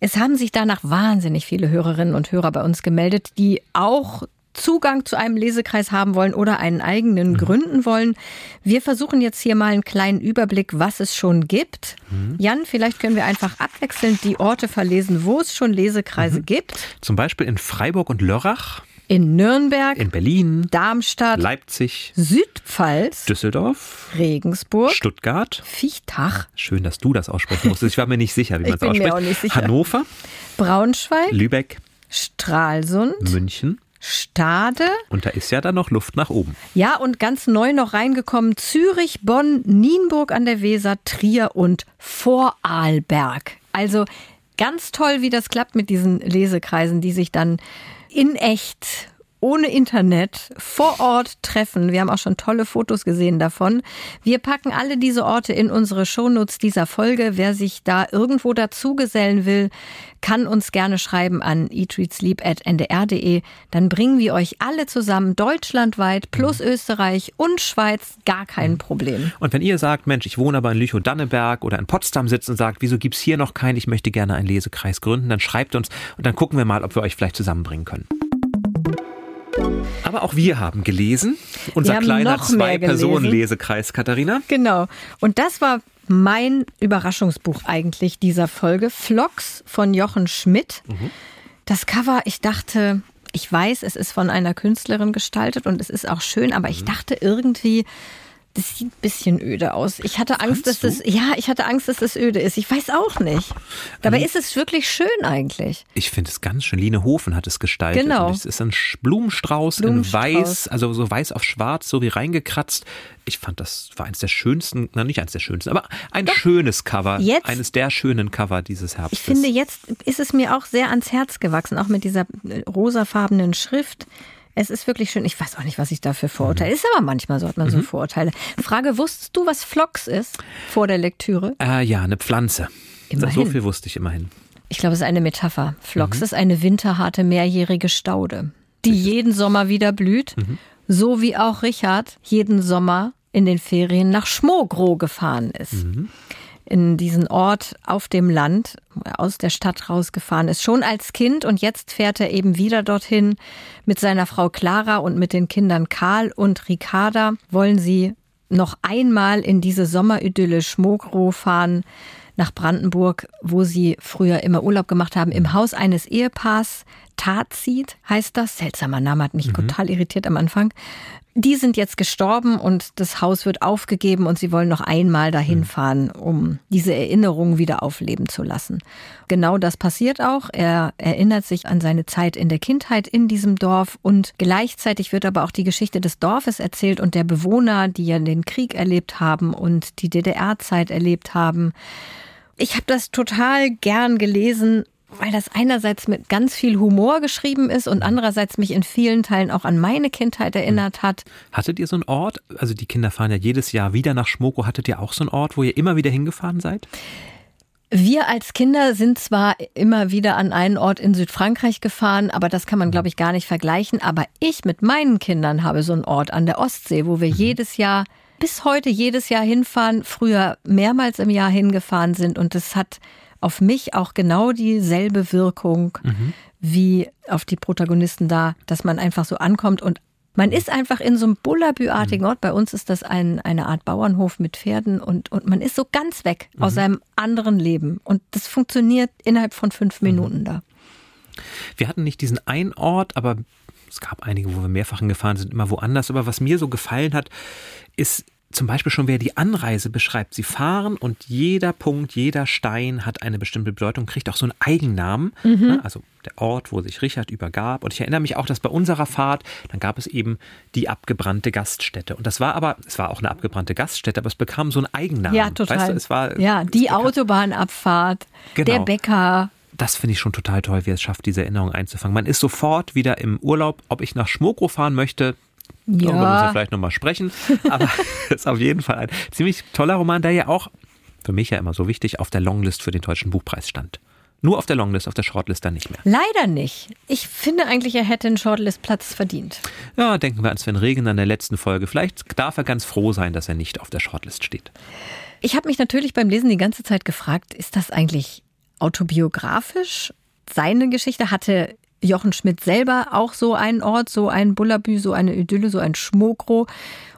Es haben sich danach wahnsinnig viele Hörerinnen und Hörer bei uns gemeldet, die auch Zugang zu einem Lesekreis haben wollen oder einen eigenen mhm. gründen wollen. Wir versuchen jetzt hier mal einen kleinen Überblick, was es schon gibt. Mhm. Jan, vielleicht können wir einfach abwechselnd die Orte verlesen, wo es schon Lesekreise mhm. gibt. Zum Beispiel in Freiburg und Lörrach. In Nürnberg, in Berlin, Darmstadt, Leipzig, Südpfalz, Düsseldorf, Regensburg, Stuttgart, Viechtach. Schön, dass du das aussprechen musstest. Ich war mir nicht sicher, wie man es ausspricht. Mir auch nicht sicher. Hannover, Braunschweig, Lübeck, Stralsund, München, Stade. Und da ist ja dann noch Luft nach oben. Ja, und ganz neu noch reingekommen Zürich, Bonn, Nienburg an der Weser, Trier und Vorarlberg. Also ganz toll, wie das klappt mit diesen Lesekreisen, die sich dann in echt ohne Internet vor Ort treffen. Wir haben auch schon tolle Fotos gesehen davon. Wir packen alle diese Orte in unsere Shownotes dieser Folge. Wer sich da irgendwo dazugesellen will, kann uns gerne schreiben an eatreadsleep.ndr.de. Dann bringen wir euch alle zusammen, deutschlandweit plus. Österreich und Schweiz, gar kein. Problem. Und wenn ihr sagt, Mensch, ich wohne aber in Lüchow-Danneberg oder in Potsdam sitzt und sagt, wieso gibt's hier noch keinen, ich möchte gerne einen Lesekreis gründen, dann schreibt uns und dann gucken wir mal, ob wir euch vielleicht zusammenbringen können. Aber auch wir haben gelesen. Unser kleiner Zwei-Personen-Lesekreis, Katharina. Genau. Und das war mein Überraschungsbuch eigentlich dieser Folge. Flocks von Jochen Schmidt. Mhm. Das Cover, ich dachte, ich weiß, es ist von einer Künstlerin gestaltet und es ist auch schön, aber ich mhm. dachte irgendwie, das sieht ein bisschen öde aus. Ich hatte Angst, dass das, ja, ich hatte Angst, dass das öde ist. Ich weiß auch nicht. Dabei ähm, ist es wirklich schön eigentlich. Ich finde es ganz schön. Line Hofen hat es gestaltet. Genau. Und es ist ein Blumenstrauß, Blumenstrauß, in weiß, also so weiß auf schwarz, so wie reingekratzt. Ich fand, das war eines der schönsten, na nicht eines der schönsten, aber ein Doch. schönes Cover. Jetzt, eines der schönen Cover dieses Herbstes. Ich finde, jetzt ist es mir auch sehr ans Herz gewachsen, auch mit dieser äh, rosafarbenen Schrift. Es ist wirklich schön. Ich weiß auch nicht, was ich da für Vorurteile. Mhm. Ist aber manchmal so hat man mhm. so Vorurteile. Frage: Wusstest du, was Phlox ist vor der Lektüre? Äh, ja, eine Pflanze. Immerhin. So viel wusste ich immerhin. Ich glaube, es ist eine Metapher. Phlox mhm. ist eine winterharte mehrjährige Staude, die jeden Sommer wieder blüht, mhm. so wie auch Richard jeden Sommer in den Ferien nach Schmogro gefahren ist. In diesen Ort auf dem Land, aus der Stadt rausgefahren ist, schon als Kind und jetzt fährt er eben wieder dorthin mit seiner Frau Clara und mit den Kindern Karl und Ricarda. Wollen sie noch einmal in diese Sommeridylle Schmogrow fahren nach Brandenburg, wo sie früher immer Urlaub gemacht haben, im Haus eines Ehepaars. Tatzit heißt das. Seltsamer Name, hat mich mhm. total irritiert am Anfang. Die sind jetzt gestorben und das Haus wird aufgegeben und sie wollen noch einmal dahin hm. fahren, um diese Erinnerung wieder aufleben zu lassen. Genau das passiert auch. Er erinnert sich an seine Zeit in der Kindheit in diesem Dorf und gleichzeitig wird aber auch die Geschichte des Dorfes erzählt und der Bewohner, die ja den Krieg erlebt haben und die DDR-Zeit erlebt haben. Ich habe das total gern gelesen weil das einerseits mit ganz viel Humor geschrieben ist und andererseits mich in vielen Teilen auch an meine Kindheit erinnert hat. Hattet ihr so einen Ort? Also die Kinder fahren ja jedes Jahr wieder nach Schmoko. Hattet ihr auch so einen Ort, wo ihr immer wieder hingefahren seid? Wir als Kinder sind zwar immer wieder an einen Ort in Südfrankreich gefahren, aber das kann man, glaube ich, gar nicht vergleichen. Aber ich mit meinen Kindern habe so einen Ort an der Ostsee, wo wir mhm. jedes Jahr, bis heute jedes Jahr hinfahren, früher mehrmals im Jahr hingefahren sind. Und das hat auf mich auch genau dieselbe Wirkung mhm. wie auf die Protagonisten da, dass man einfach so ankommt und man ist einfach in so einem Bullabü-artigen Ort. Bei uns ist das ein, eine Art Bauernhof mit Pferden und, und man ist so ganz weg mhm. aus seinem anderen Leben. Und das funktioniert innerhalb von fünf mhm. Minuten da. Wir hatten nicht diesen einen Ort, aber es gab einige, wo wir mehrfach hingefahren sind, immer woanders. Aber was mir so gefallen hat, ist zum Beispiel schon, wer die Anreise beschreibt. Sie fahren und jeder Punkt, jeder Stein hat eine bestimmte Bedeutung, kriegt auch so einen Eigennamen. Mhm. Ne? Also der Ort, wo sich Richard übergab. Und ich erinnere mich auch, dass bei unserer Fahrt, dann gab es eben die abgebrannte Gaststätte. Und das war aber, es war auch eine abgebrannte Gaststätte, aber es bekam so einen Eigennamen. Ja, total. Weißt du, es war, ja, die Autobahnabfahrt, genau. der Bäcker das finde ich schon total toll, wie es schafft, diese Erinnerung einzufangen. Man ist sofort wieder im Urlaub. Ob ich nach Schmokro fahren möchte, ja. Darüber müssen wir vielleicht nochmal sprechen. Aber es *laughs* ist auf jeden Fall ein ziemlich toller Roman, der ja auch, für mich ja immer so wichtig, auf der Longlist für den Deutschen Buchpreis stand. Nur auf der Longlist, auf der Shortlist dann nicht mehr. Leider nicht. Ich finde eigentlich, er hätte einen Shortlist-Platz verdient. Ja, denken wir an Sven Regen an der letzten Folge. Vielleicht darf er ganz froh sein, dass er nicht auf der Shortlist steht. Ich habe mich natürlich beim Lesen die ganze Zeit gefragt, ist das eigentlich autobiografisch? Seine Geschichte hatte Jochen Schmidt selber auch so einen Ort, so ein Bullabü, so eine Idylle, so ein Schmokro.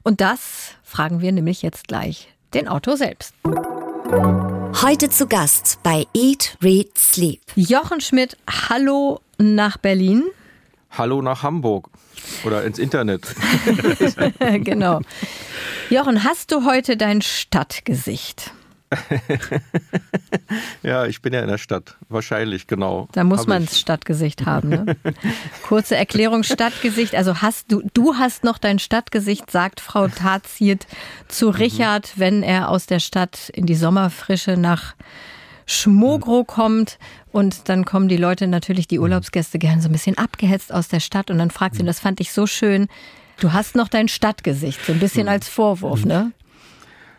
Und das fragen wir nämlich jetzt gleich den Autor selbst. Heute zu Gast bei Eat, Read, Sleep. Jochen Schmidt, hallo nach Berlin. Hallo nach Hamburg oder ins Internet. *laughs* genau. Jochen, hast du heute dein Stadtgesicht? *laughs* ja, ich bin ja in der Stadt. Wahrscheinlich, genau. Da muss man das Stadtgesicht *laughs* haben. Ne? Kurze Erklärung: Stadtgesicht. Also hast du, du hast noch dein Stadtgesicht, sagt Frau Taziet zu mhm. Richard, mhm. wenn er aus der Stadt in die Sommerfrische nach Schmogro mhm. kommt. Und dann kommen die Leute natürlich, die Urlaubsgäste, gerne so ein bisschen abgehetzt aus der Stadt. Und dann fragt sie, und das fand ich so schön, du hast noch dein Stadtgesicht, so ein bisschen mhm. als Vorwurf, ne?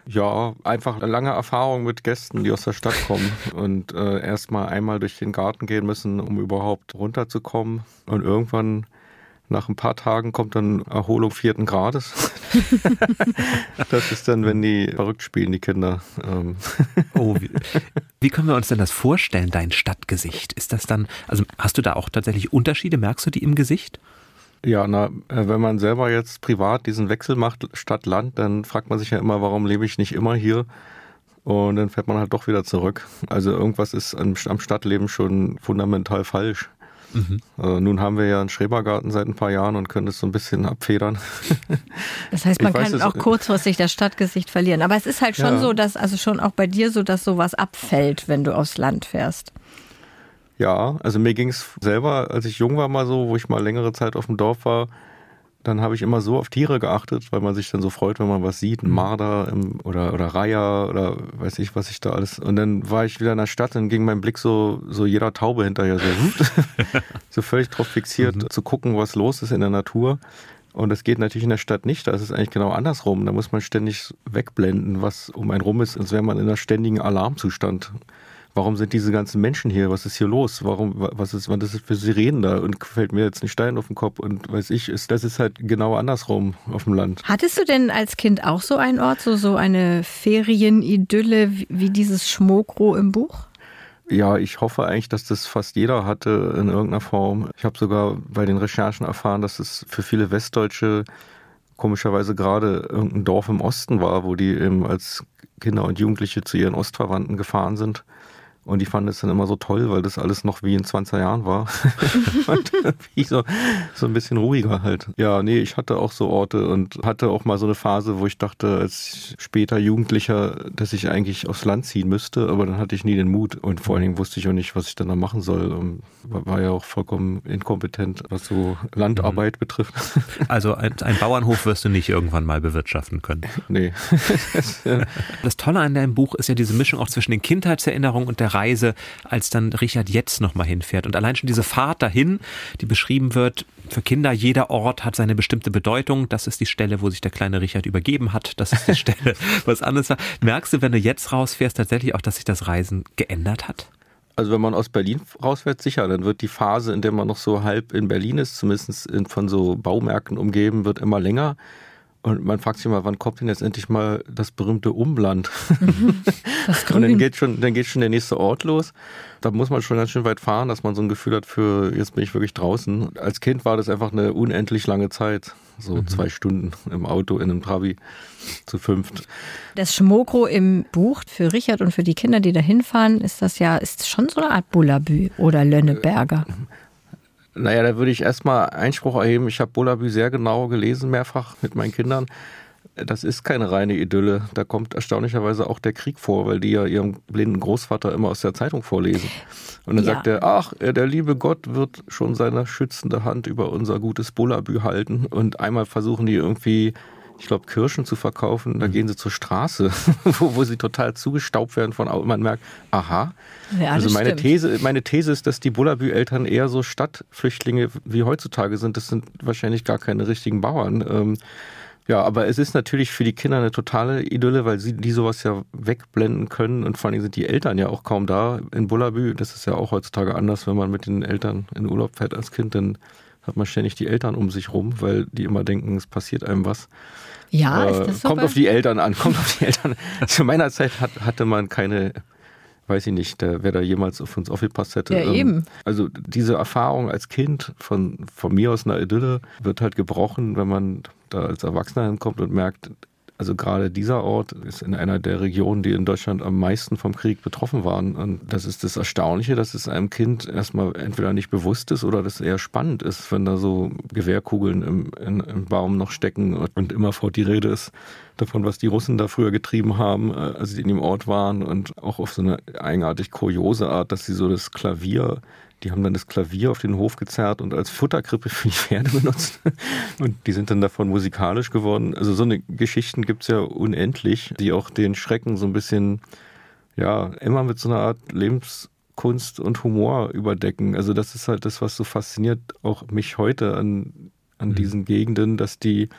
Ja, einfach eine lange Erfahrung mit Gästen, die aus der Stadt kommen *laughs* und äh, erstmal einmal durch den Garten gehen müssen, um überhaupt runterzukommen. Und irgendwann nach ein paar Tagen kommt dann Erholung vierten Grades. *laughs* das ist dann, wenn die verrückt spielen, die Kinder. Ähm. *laughs* oh, wie, wie, können wir uns denn das vorstellen, dein Stadtgesicht? Ist das dann, also hast du da auch tatsächlich Unterschiede? Merkst du die im Gesicht? Ja, na, äh, wenn man selber jetzt privat diesen Wechsel macht, Stadt-Land, dann fragt man sich ja immer, warum lebe ich nicht immer hier? Und dann fährt man halt doch wieder zurück. Also irgendwas ist am, Stadtleben schon fundamental falsch. Mhm. Also nun haben wir ja einen Schrebergarten seit ein paar Jahren und können das so ein bisschen abfedern. *laughs* Das heißt, man ich kann weiß, auch kurzfristig das Stadtgesicht verlieren. Aber es ist halt schon ja. so, dass, also schon auch bei dir so, dass sowas abfällt, wenn du aufs Land fährst. Ja, also mir ging es selber, als ich jung war, mal so, wo ich mal längere Zeit auf dem Dorf war, dann habe ich immer so auf Tiere geachtet, weil man sich dann so freut, wenn man was sieht, ein mhm. Marder oder, oder Reiher oder weiß ich, was ich da alles. Und dann war ich wieder in der Stadt, dann ging mein Blick so, so jeder Taube hinterher, so, *laughs* so völlig drauf fixiert, mhm. zu gucken, was los ist in der Natur. Und das geht natürlich in der Stadt nicht, da ist es eigentlich genau andersrum. Da muss man ständig wegblenden, was um einen rum ist, als wäre man in einer ständigen Alarmzustand warum sind diese ganzen Menschen hier? Was ist hier los? Warum, was ist, was ist für Sirenen da? Und fällt mir jetzt ein Stein auf den Kopf und weiß ich, ist, das ist halt genau andersrum auf dem Land. Hattest du denn als Kind auch so einen Ort, so, so eine Ferienidylle wie dieses Schmokro im Buch? Ja, ich hoffe eigentlich, dass das fast jeder hatte in irgendeiner Form. Ich habe sogar bei den Recherchen erfahren, dass es für viele Westdeutsche komischerweise gerade irgendein Dorf im Osten war, wo die eben als Kinder und Jugendliche zu ihren Ostverwandten gefahren sind. Und die fanden es dann immer so toll, weil das alles noch wie in 20er Jahren war. *laughs* so, so ein bisschen ruhiger halt. Ja, nee, ich hatte auch so Orte und hatte auch mal so eine Phase, wo ich dachte, als später Jugendlicher, dass ich eigentlich aufs Land ziehen müsste, aber dann hatte ich nie den Mut. Und vor allen Dingen wusste ich auch nicht, was ich dann da machen soll. Und war ja auch vollkommen inkompetent, was so Landarbeit mhm. betrifft. *laughs* Also ein, ein Bauernhof wirst du nicht irgendwann mal bewirtschaften können. Nee. *laughs* das Tolle an deinem Buch ist ja diese Mischung auch zwischen den Kindheitserinnerungen und der Reise, als dann Richard jetzt nochmal hinfährt. Und allein schon diese Fahrt dahin, die beschrieben wird, für Kinder, jeder Ort hat seine bestimmte Bedeutung. Das ist die Stelle, wo sich der kleine Richard übergeben hat. Das ist die *laughs* Stelle, was anderes war. Merkst du, wenn du jetzt rausfährst, tatsächlich auch, dass sich das Reisen geändert hat? Also wenn man aus Berlin rausfährt, sicher, dann wird die Phase, in der man noch so halb in Berlin ist, zumindest von so Baumärkten umgeben, wird immer länger. Und man fragt sich mal, wann kommt denn jetzt endlich mal das berühmte Umland? *laughs* Das *laughs* und dann geht, schon, dann geht schon der nächste Ort los. Da muss man schon ganz schön weit fahren, dass man so ein Gefühl hat für, jetzt bin ich wirklich draußen. Als Kind war das einfach eine unendlich lange Zeit. So mhm. zwei Stunden im Auto, in einem Trabi zu fünft. Das Schmokro im Buch für Richard und für die Kinder, die da hinfahren, ist das ja, ist schon so eine Art Bullabü oder Lönneberger. Äh, naja, da würde ich erstmal Einspruch erheben. Ich habe Bullabü sehr genau gelesen, mehrfach mit meinen Kindern. Das ist keine reine Idylle. Da kommt erstaunlicherweise auch der Krieg vor, weil die ja ihrem blinden Großvater immer aus der Zeitung vorlesen. Und dann ja. sagt er, ach, der liebe Gott wird schon seine schützende Hand über unser gutes Bullabü halten. Und einmal versuchen die irgendwie ich glaube, Kirschen zu verkaufen. Da mhm. gehen sie zur Straße, *laughs* wo, wo sie total zugestaubt werden von man merkt, aha. Ja, also meine These, meine These ist, dass die Bullabü-Eltern eher so Stadtflüchtlinge wie heutzutage sind. Das sind wahrscheinlich gar keine richtigen Bauern. Ähm, ja, aber es ist natürlich für die Kinder eine totale Idylle, weil sie die sowas ja wegblenden können und vor allem sind die Eltern ja auch kaum da in Bullabü. Das ist ja auch heutzutage anders, wenn man mit den Eltern in Urlaub fährt als Kind, dann hat man ständig die Eltern um sich rum, weil die immer denken, es passiert einem was. Ja, äh, ist das so *laughs* Kommt auf die Eltern an, kommt auf die Eltern. Zu meiner Zeit hat, hatte man keine, weiß ich nicht, wer da jemals auf uns aufgepasst hätte. Ja, ähm, eben. Also diese Erfahrung als Kind von, von mir aus einer Idylle wird halt gebrochen, wenn man da als Erwachsener hinkommt und merkt, also gerade dieser Ort ist in einer der Regionen, die in Deutschland am meisten vom Krieg betroffen waren. Und das ist das Erstaunliche, dass es einem Kind erstmal entweder nicht bewusst ist oder dass es eher spannend ist, wenn da so Gewehrkugeln im, in, im Baum noch stecken und immerfort die Rede ist davon, was die Russen da früher getrieben haben, äh, als sie in dem Ort waren und auch auf so eine eigenartig kuriose Art, dass sie so das Klavier die haben dann das Klavier auf den Hof gezerrt und als Futterkrippe für die Pferde *laughs* benutzt. Und die sind dann davon musikalisch geworden. Also so eine Geschichten gibt's ja unendlich, die auch den Schrecken so ein bisschen, ja, immer mit so einer Art Lebenskunst und Humor überdecken. Also das ist halt das, was so fasziniert auch mich heute an, an mhm. diesen Gegenden, dass die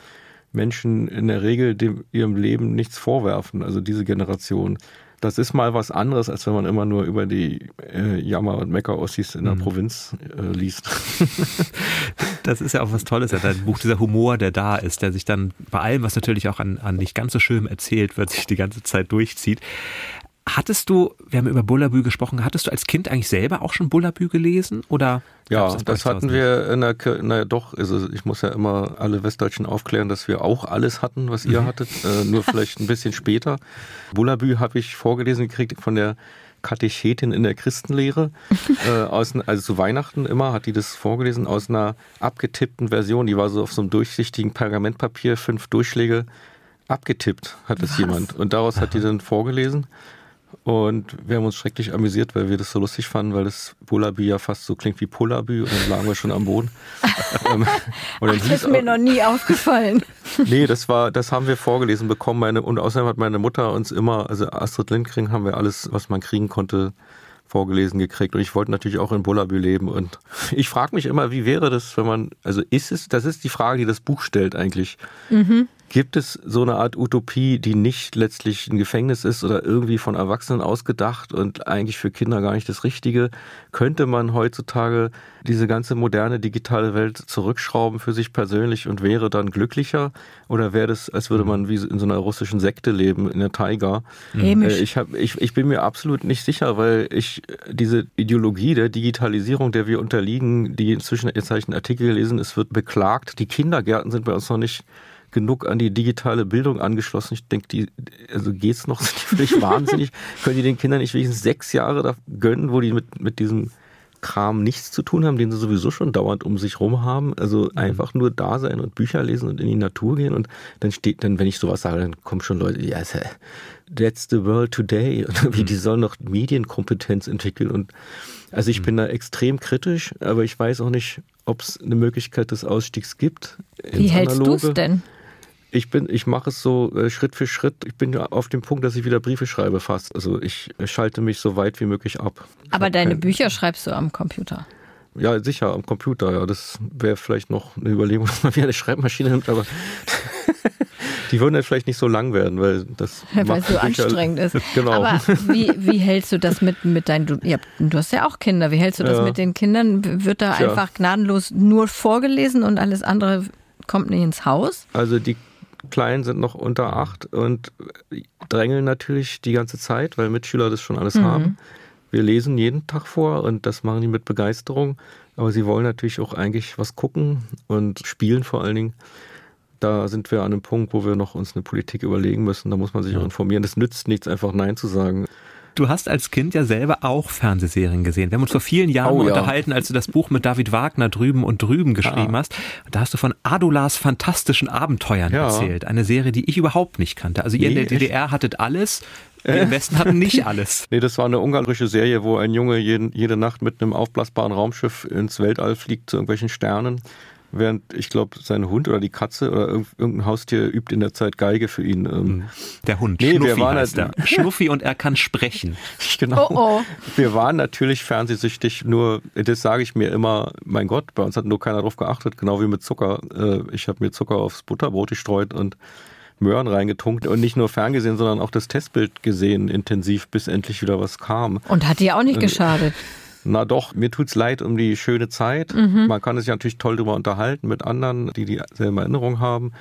Menschen in der Regel dem, ihrem Leben nichts vorwerfen, also diese Generation. Das ist mal was anderes, als wenn man immer nur über die äh, Jammer- und Mecker-Ossis in der mhm. Provinz äh, liest. *laughs* das ist ja auch was Tolles, ja, dein Buch, dieser Humor, der da ist, der sich dann bei allem, was natürlich auch an, an nicht ganz so schön erzählt wird, sich die ganze Zeit durchzieht. Hattest du, wir haben über Bullabü gesprochen, hattest du als Kind eigentlich selber auch schon Bullabü gelesen oder? Ja, das, das hatten wir in der, naja doch, also ich muss ja immer alle Westdeutschen aufklären, dass wir auch alles hatten, was ihr mhm. hattet, äh, nur vielleicht ein bisschen später. Bullabü habe ich vorgelesen gekriegt von der Katechetin in der Christenlehre, *laughs* äh, aus, also zu Weihnachten immer hat die das vorgelesen aus einer abgetippten Version, die war so auf so einem durchsichtigen Pergamentpapier, fünf Durchschläge abgetippt hat es jemand und daraus hat die dann vorgelesen und wir haben uns schrecklich amüsiert, weil wir das so lustig fanden, weil das Bullabü ja fast so klingt wie Pullabü und dann lagen wir schon am Boden. *laughs* ähm, Ach, das ist mir noch nie aufgefallen. *laughs* nee, das war, das haben wir vorgelesen bekommen. Meine, und außerdem hat meine Mutter uns immer, also Astrid Lindgren haben wir alles, was man kriegen konnte, vorgelesen gekriegt. Und ich wollte natürlich auch in Bullabü leben. Und *laughs* ich frage mich immer, wie wäre das, wenn man, also ist es, das ist die Frage, die das Buch stellt eigentlich. Mhm. Gibt es so eine Art Utopie, die nicht letztlich ein Gefängnis ist oder irgendwie von Erwachsenen ausgedacht und eigentlich für Kinder gar nicht das Richtige? Könnte man heutzutage diese ganze moderne digitale Welt zurückschrauben für sich persönlich und wäre dann glücklicher? Oder wäre das, als würde man wie in so einer russischen Sekte leben, in der Taiga? Hämisch. Äh, ich, hab, ich, ich bin mir absolut nicht sicher, weil ich diese Ideologie der Digitalisierung, der wir unterliegen, die inzwischen jetzt habe ich einen Artikel gelesen, es wird beklagt, die Kindergärten sind bei uns noch nicht genug an die digitale Bildung angeschlossen. Ich denke, die, also geht's noch, *laughs* sind die völlig wahnsinnig? Können die den Kindern nicht wenigstens sechs Jahre da gönnen, wo die mit, mit diesem Kram nichts zu tun haben, den sie sowieso schon dauernd um sich rum haben. Also mhm. einfach nur da sein und Bücher lesen und in die Natur gehen. Und dann steht, dann, wenn ich sowas sage, dann kommen schon Leute, ja, yes, that's the world today. *laughs* Und wie, mhm. die sollen noch Medienkompetenz entwickeln. Und also ich mhm. bin da extrem kritisch, aber ich weiß auch nicht, ob es eine Möglichkeit des Ausstiegs gibt. Wie hältst du es denn? Ich bin, ich mache es so äh, Schritt für Schritt. Ich bin auf dem Punkt, dass ich wieder Briefe schreibe fast. Also ich schalte mich so weit wie möglich ab. Aber deine kein- Bücher schreibst du am Computer. Ja, sicher, am Computer, ja. Das wäre vielleicht noch eine Überlegung, *laughs* dass man wieder eine Schreibmaschine nimmt, aber *laughs* die würden dann vielleicht nicht so lang werden, weil das *laughs* Weil so anstrengend ist. Genau. Aber wie, wie hältst du das mit, mit deinen, du, ja, du hast ja auch Kinder, wie hältst du das Ja. mit den Kindern? Wird da Tja. einfach gnadenlos nur vorgelesen und alles andere kommt nicht ins Haus? Also die Kleinen sind noch unter acht und drängeln natürlich die ganze Zeit, weil Mitschüler das schon alles haben. Wir lesen jeden Tag vor und das machen die mit Begeisterung. Aber sie wollen natürlich auch eigentlich was gucken und spielen vor allen Dingen. Da sind wir an einem Punkt, wo wir noch uns eine Politik überlegen müssen. Da muss man sich auch informieren. Das nützt nichts, einfach Nein zu sagen. Du hast als Kind ja selber auch Fernsehserien gesehen. Wir haben uns vor vielen Jahren Oh, ja. unterhalten, als du das Buch mit David Wagner drüben und drüben geschrieben Ah. hast. Da hast du von Adulas fantastischen Abenteuern Ja. erzählt. Eine Serie, die ich überhaupt nicht kannte. Also ihr in Nee, der DDR hattet alles, wir im Westen hatten nicht *laughs* alles. Nee, das war eine ungarische Serie, wo ein Junge jeden, jede Nacht mit einem aufblasbaren Raumschiff ins Weltall fliegt zu irgendwelchen Sternen. Während, ich glaube, sein Hund oder die Katze oder irgend- irgendein Haustier übt in der Zeit Geige für ihn. Ähm, Der Hund, Nee, wir Schnuffi waren heißt er. halt- Schnuffi und er kann sprechen. *laughs* Genau. Oh, oh. Wir waren natürlich fernsehsüchtig, nur das sage ich mir immer, mein Gott, bei uns hat nur keiner drauf geachtet, genau wie mit Zucker. Äh, Ich habe mir Zucker aufs Butterbrot gestreut und Möhren reingetunkt und nicht nur ferngesehen, sondern auch das Testbild gesehen, intensiv, bis endlich wieder was kam. Und hat dir auch nicht geschadet. Na doch, mir tut's leid um die schöne Zeit. Man kann sich natürlich toll drüber unterhalten mit anderen, die dieselbe Erinnerung haben.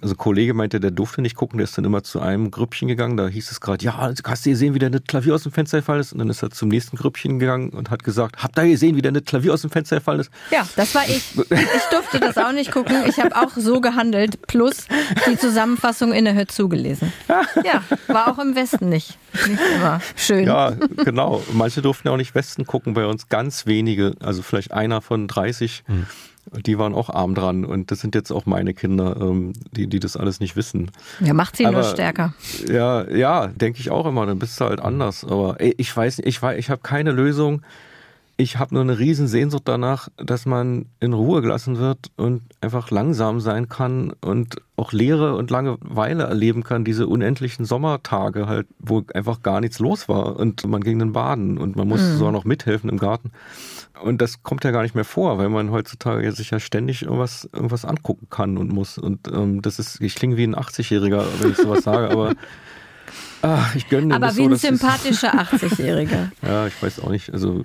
Also ein Kollege meinte, der durfte nicht gucken, der ist dann immer zu einem Grüppchen gegangen. Da hieß es gerade, ja, hast du gesehen, wie der nicht Klavier aus dem Fenster gefallen ist? Und dann ist er zum nächsten Grüppchen gegangen und hat gesagt, habt ihr gesehen, wie der nicht Klavier aus dem Fenster gefallen ist? Ja, das war ich. Ich durfte das auch nicht gucken. Ich habe auch so gehandelt, plus die Zusammenfassung in der Hör zugelesen. Ja, war auch im Westen nicht. Nicht immer schön. Ja, genau. Manche durften ja auch nicht Westen gucken, bei uns ganz wenige, also vielleicht einer von 30. Die waren auch arm dran und das sind jetzt auch meine Kinder, ähm, die, die das alles nicht wissen. Ja, macht sie nur Aber- stärker. Ja, ja, denke ich auch immer. Dann bist du halt anders. Aber ey, ich weiß nicht, ich, weiß, ich habe keine Lösung. Ich habe nur eine riesen Sehnsucht danach, dass man in Ruhe gelassen wird und einfach langsam sein kann und auch Leere und Langeweile erleben kann. Diese unendlichen Sommertage halt, wo einfach gar nichts los war und man ging dann baden und man musste sogar noch mithelfen im Garten. Und das kommt ja gar nicht mehr vor, weil man heutzutage sich ja ständig irgendwas, irgendwas angucken kann und muss. Und ähm, das ist, ich klinge wie ein 80-Jähriger, wenn ich sowas sage, aber ach, *laughs* ich gönne Aber das wie so, ein sympathischer 80-Jähriger. *laughs* Ja, ich weiß auch nicht. Also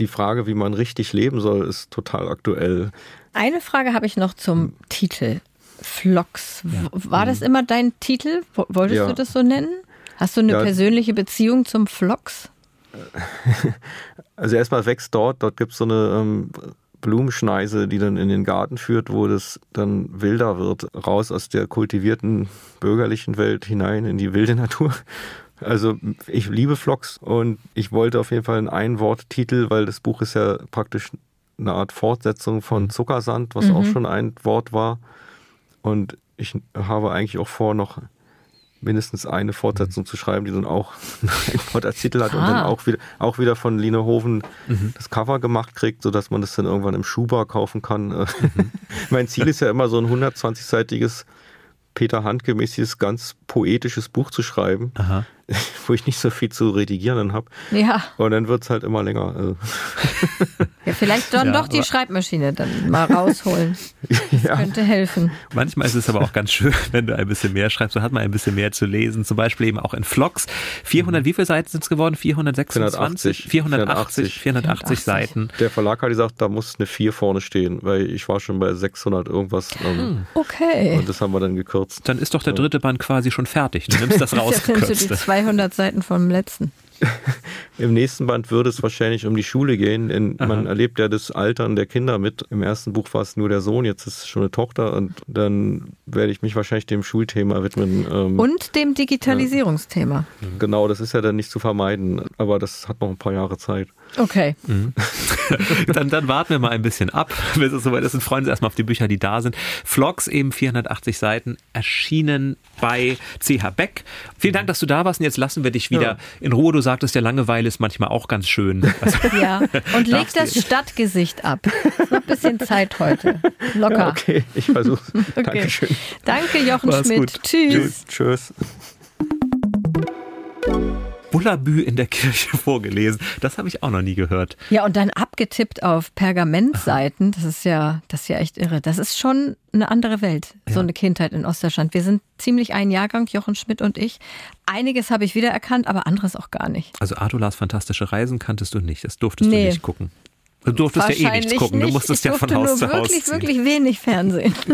die Frage, wie man richtig leben soll, ist total aktuell. Eine Frage habe ich noch zum Titel. Vlogs. W- War das immer dein Titel? Wo- Wolltest Ja. du das so nennen? Hast du eine Ja. persönliche Beziehung zum Vlogs? *laughs* Also erstmal wächst dort, dort gibt es so eine ähm, Blumenschneise, die dann in den Garten führt, wo das dann wilder wird, raus aus der kultivierten bürgerlichen Welt hinein in die wilde Natur. Also ich liebe Vlogs und ich wollte auf jeden Fall einen Ein-Wort-Titel, weil das Buch ist ja praktisch eine Art Fortsetzung von Zuckersand, was auch schon ein Wort war. Und ich habe eigentlich auch vor, noch mindestens eine Fortsetzung zu schreiben, die dann auch *laughs* ein Wort als Titel hat und dann Ah. auch wieder, auch wieder von Line Hoven das Cover gemacht kriegt, sodass man das dann irgendwann im Schuhbar kaufen kann. *laughs* *laughs* Mein Ziel ist ja immer so ein 120-seitiges Peter Handke-mäßiges, ganz poetisches Buch zu schreiben, Aha. *laughs* wo ich nicht so viel zu redigieren habe. Ja. Und dann wird es halt immer länger. Äh. *laughs* Ja, vielleicht dann ja, doch die Schreibmaschine dann mal rausholen. *laughs* Das ja. könnte helfen. Manchmal ist es aber auch ganz schön, wenn du ein bisschen mehr schreibst, dann hat man ein bisschen mehr zu lesen. Zum Beispiel eben auch in Vlogs. 400, mhm. wie viele Seiten sind es geworden? 426? 480. 480, 480, Seiten. Der Verlag hat gesagt, da muss eine 4 vorne stehen, weil ich war schon bei 600 irgendwas. Ähm, ah. okay. Und das haben wir dann gekürzt. Dann ist doch der dritte Band quasi schon fertig. Du nimmst das raus. Ja, 300 Seiten vom letzten. *laughs* Im nächsten Band würde es wahrscheinlich um die Schule gehen, denn man erlebt ja das Altern der Kinder mit. Im ersten Buch war es nur der Sohn, jetzt ist es schon eine Tochter und dann werde ich mich wahrscheinlich dem Schulthema widmen. Ähm, Und dem Digitalisierungsthema. Genau, das ist ja dann nicht zu vermeiden, aber das hat noch ein paar Jahre Zeit. Okay. *laughs* dann, dann warten wir mal ein bisschen ab, *laughs* bis es soweit ist und freuen uns erstmal auf die Bücher, die da sind. Vlogs eben 480 Seiten, erschienen bei CH Beck. Vielen Dank, dass du da warst und jetzt lassen wir dich wieder ja. in Ruhe. Du sagtest, der Langeweile ist manchmal auch ganz schön. Also, *laughs* ja, und *laughs* leg das Stadtgesicht ab. Ist noch ein bisschen Zeit heute. Locker. Ja, okay, ich versuch's. *laughs* okay. Dankeschön. Danke, Jochen Mach's Schmidt. Gut. Tschüss. Tschüss. Bullabü in der Kirche *laughs* vorgelesen. Das habe ich auch noch nie gehört. Ja, und dann abgetippt auf Pergamentseiten. Das ist ja, das ist ja echt irre. Das ist schon eine andere Welt, ja. so eine Kindheit in Ostdeutschland. Wir sind ziemlich ein Jahrgang, Jochen Schmidt und ich. Einiges habe ich wiedererkannt, aber anderes auch gar nicht. Also Adulas fantastische Reisen kanntest du nicht. Das durftest nee. du nicht gucken. Du durftest ja eh nichts gucken. Du musstest ja von Haus zu Haus. Wirklich, wirklich wenig Fernsehen. *laughs*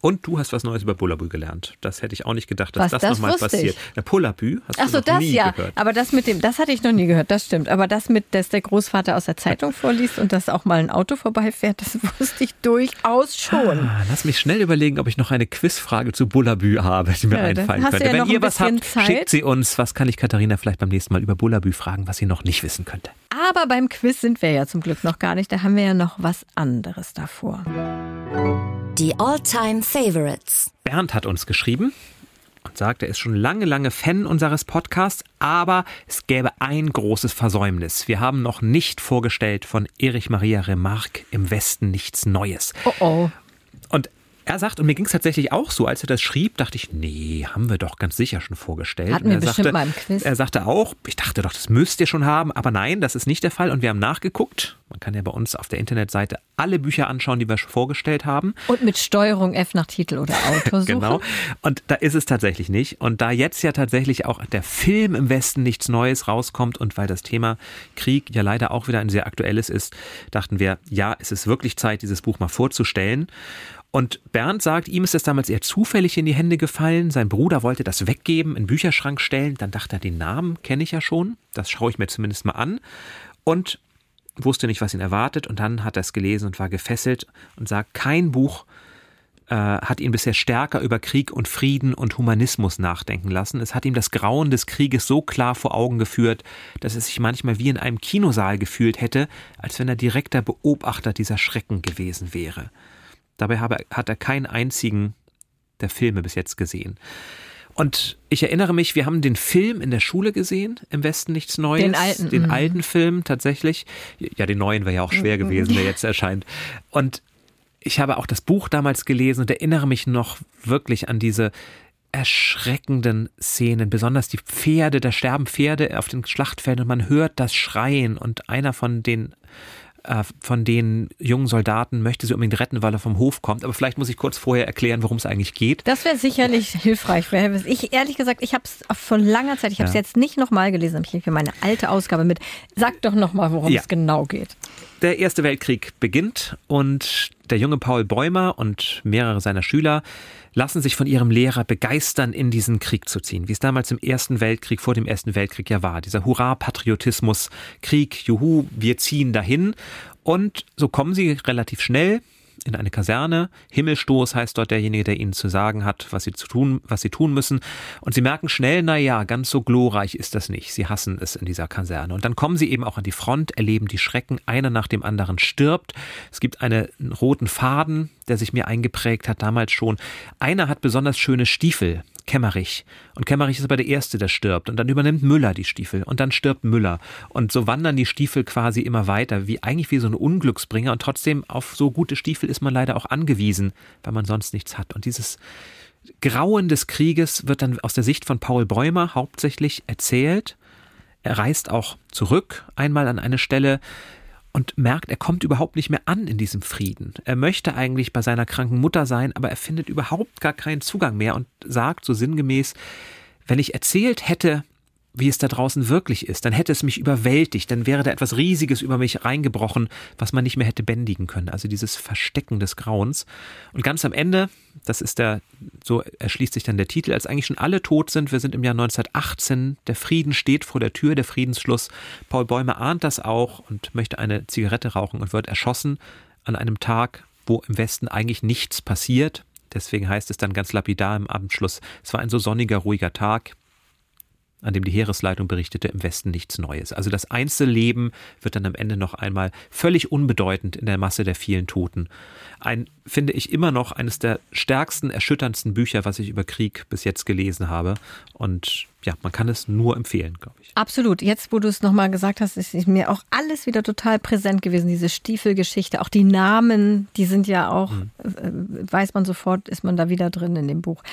Und du hast was Neues über Bullabü gelernt. Das hätte ich auch nicht gedacht, dass was, das, das nochmal passiert. Der Bullabü hast Ach so, du noch das nie ja. gehört. Aber das mit dem, das hatte ich noch nie gehört, das stimmt. Aber das mit, dass der Großvater aus der Zeitung vorliest und dass auch mal ein Auto vorbeifährt, das *laughs* wusste ich durchaus schon. Ah, lass mich schnell überlegen, ob ich noch eine Quizfrage zu Bullabü habe, die mir ja, einfallen könnte. Ja Wenn ihr was habt, Zeit. schickt sie uns. Was kann ich Katharina vielleicht beim nächsten Mal über Bullabü fragen, was sie noch nicht wissen könnte? Aber beim Quiz sind wir ja zum Glück noch gar nicht. Da haben wir ja noch was anderes davor. Die All-Time Favorites. Bernd hat uns geschrieben und sagt, er ist schon lange, lange Fan unseres Podcasts, aber es gäbe ein großes Versäumnis. Wir haben noch nicht vorgestellt von Erich Maria Remarque im Westen nichts Neues. Oh oh. Er sagt, und mir ging es tatsächlich auch so, als er das schrieb, dachte ich, nee, haben wir doch ganz sicher schon vorgestellt. Hatten wir bestimmt sagte, mal im Quiz. Er sagte auch, ich dachte doch, das müsst ihr schon haben, aber nein, das ist nicht der Fall. Und wir haben nachgeguckt. Man kann ja bei uns auf der Internetseite alle Bücher anschauen, die wir schon vorgestellt haben. Und mit Steuerung F nach Titel oder Autor *laughs* suchen. genau. Und da ist es tatsächlich nicht. Und da jetzt ja tatsächlich auch der Film im Westen nichts Neues rauskommt und weil das Thema Krieg ja leider auch wieder ein sehr aktuelles ist, dachten wir, ja, es ist wirklich Zeit, dieses Buch mal vorzustellen. Und Bernd sagt, ihm ist es damals eher zufällig in die Hände gefallen. Sein Bruder wollte das weggeben, in den Bücherschrank stellen. Dann dachte er, den Namen kenne ich ja schon. Das schaue ich mir zumindest mal an. Und wusste nicht, was ihn erwartet. Und dann hat er es gelesen und war gefesselt und sagt, kein Buch äh, hat ihn bisher stärker über Krieg und Frieden und Humanismus nachdenken lassen. Es hat ihm das Grauen des Krieges so klar vor Augen geführt, dass er sich manchmal wie in einem Kinosaal gefühlt hätte, als wenn er direkter Beobachter dieser Schrecken gewesen wäre. Dabei habe, hat er keinen einzigen der Filme bis jetzt gesehen. Und ich erinnere mich, wir haben den Film in der Schule gesehen, im Westen nichts Neues. Den alten. Den mhm. alten Film tatsächlich. Ja, den neuen wäre ja auch schwer mhm. gewesen, der jetzt erscheint. Und ich habe auch das Buch damals gelesen und erinnere mich noch wirklich an diese erschreckenden Szenen, besonders die Pferde, da sterben Pferde auf den Schlachtfeldern und man hört das Schreien und einer von den äh, von den jungen Soldaten möchte sie unbedingt retten, weil er vom Hof kommt. Aber vielleicht muss ich kurz vorher erklären, worum es eigentlich geht. Das wäre sicherlich hilfreich. Ich ehrlich gesagt, ich habe es vor langer Zeit, ich habe es ja. jetzt nicht nochmal gelesen, ich lege meine alte Ausgabe mit. Sag doch nochmal, worum ja. es genau geht. Der Erste Weltkrieg beginnt und der junge Paul Bäumer und mehrere seiner Schüler lassen sich von ihrem Lehrer begeistern, in diesen Krieg zu ziehen, wie es damals im Ersten Weltkrieg, vor dem Ersten Weltkrieg ja war. Dieser Hurra-Patriotismus, Krieg, juhu, wir ziehen dahin. Und so kommen sie relativ schnell in eine Kaserne. Himmelstoß heißt dort derjenige, der ihnen zu sagen hat, was sie zu tun, was sie tun müssen. Und sie merken schnell, na ja, ganz so glorreich ist das nicht. Sie hassen es in dieser Kaserne. Und dann kommen sie eben auch an die Front, erleben die Schrecken. Einer nach dem anderen stirbt. Es gibt einen roten Faden, der sich mir eingeprägt hat damals schon. Einer hat besonders schöne Stiefel. Kemmerich. Und Kemmerich ist aber der Erste, der stirbt. Und dann übernimmt Müller die Stiefel. Und dann stirbt Müller. Und so wandern die Stiefel quasi immer weiter, wie eigentlich wie so ein Unglücksbringer. Und trotzdem auf so gute Stiefel ist man leider auch angewiesen, weil man sonst nichts hat. Und dieses Grauen des Krieges wird dann aus der Sicht von Paul Bäumer hauptsächlich erzählt. Er reist auch zurück einmal an eine Stelle, und merkt, er kommt überhaupt nicht mehr an in diesem Frieden. Er möchte eigentlich bei seiner kranken Mutter sein, aber er findet überhaupt gar keinen Zugang mehr und sagt so sinngemäß, wenn ich erzählt hätte, wie es da draußen wirklich ist, dann hätte es mich überwältigt, dann wäre da etwas Riesiges über mich reingebrochen, was man nicht mehr hätte bändigen können. Also dieses Verstecken des Grauens. Und ganz am Ende, das ist der, so erschließt sich dann der Titel, als eigentlich schon alle tot sind, wir sind im Jahr 1918, der Frieden steht vor der Tür, der Friedensschluss. Paul Bäumer ahnt das auch und möchte eine Zigarette rauchen und wird erschossen an einem Tag, wo im Westen eigentlich nichts passiert. Deswegen heißt es dann ganz lapidar im Abendschluss, es war ein so sonniger, ruhiger Tag. An dem die Heeresleitung berichtete, im Westen nichts Neues. Also das Einzelleben wird dann am Ende noch einmal völlig unbedeutend in der Masse der vielen Toten. Ein, finde ich, immer noch eines der stärksten, erschütterndsten Bücher, was ich über Krieg bis jetzt gelesen habe. Und ja, man kann es nur empfehlen, glaube ich. Absolut. Jetzt, wo du es nochmal gesagt hast, ist mir auch alles wieder total präsent gewesen. Diese Stiefelgeschichte, auch die Namen, die sind ja auch, mhm. weiß man sofort, ist man da wieder drin in dem Buch.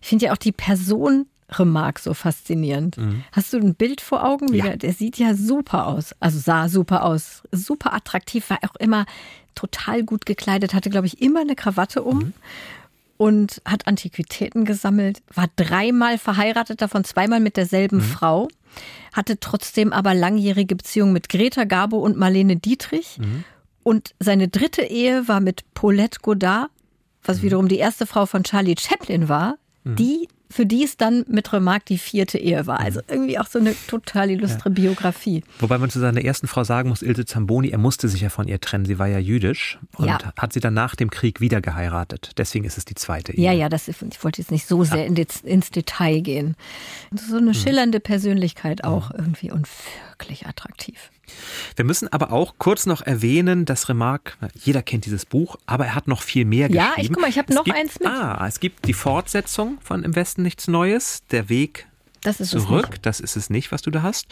Ich finde ja auch die Person Remarque so faszinierend. Mhm. Hast du ein Bild vor Augen? Ja. Der, der, sieht ja super aus. Also sah super aus. Super attraktiv, war auch immer total gut gekleidet, hatte, glaube ich, immer eine Krawatte um. Mhm. Und hat Antiquitäten gesammelt, war dreimal verheiratet, davon zweimal mit derselben mhm. Frau, hatte trotzdem aber langjährige Beziehungen mit Greta Garbo und Marlene Dietrich. Mhm. Und seine dritte Ehe war mit Paulette Godard, was mhm. wiederum die erste Frau von Charlie Chaplin war, mhm. die für die es dann mit Remarque die vierte Ehe war. Also mhm. irgendwie auch so eine total illustre ja. Biografie. Wobei man zu seiner ersten Frau sagen muss, Ilse Zamboni, er musste sich ja von ihr trennen. Sie war ja jüdisch und ja. hat sie dann nach dem Krieg wieder geheiratet. Deswegen ist es die zweite Ehe. Ja, ja, das, ich wollte jetzt nicht so sehr in ins Detail gehen. So eine mhm. schillernde Persönlichkeit auch mhm. irgendwie und wirklich attraktiv. Wir müssen aber auch kurz noch erwähnen, dass Remarque, jeder kennt dieses Buch, aber er hat noch viel mehr geschrieben. Ja, ich guck mal, ich habe noch gibt, eins mit. Ah, es gibt die Fortsetzung von Im Westen nichts Neues, der Weg das zurück. Das ist es nicht, was du da hast.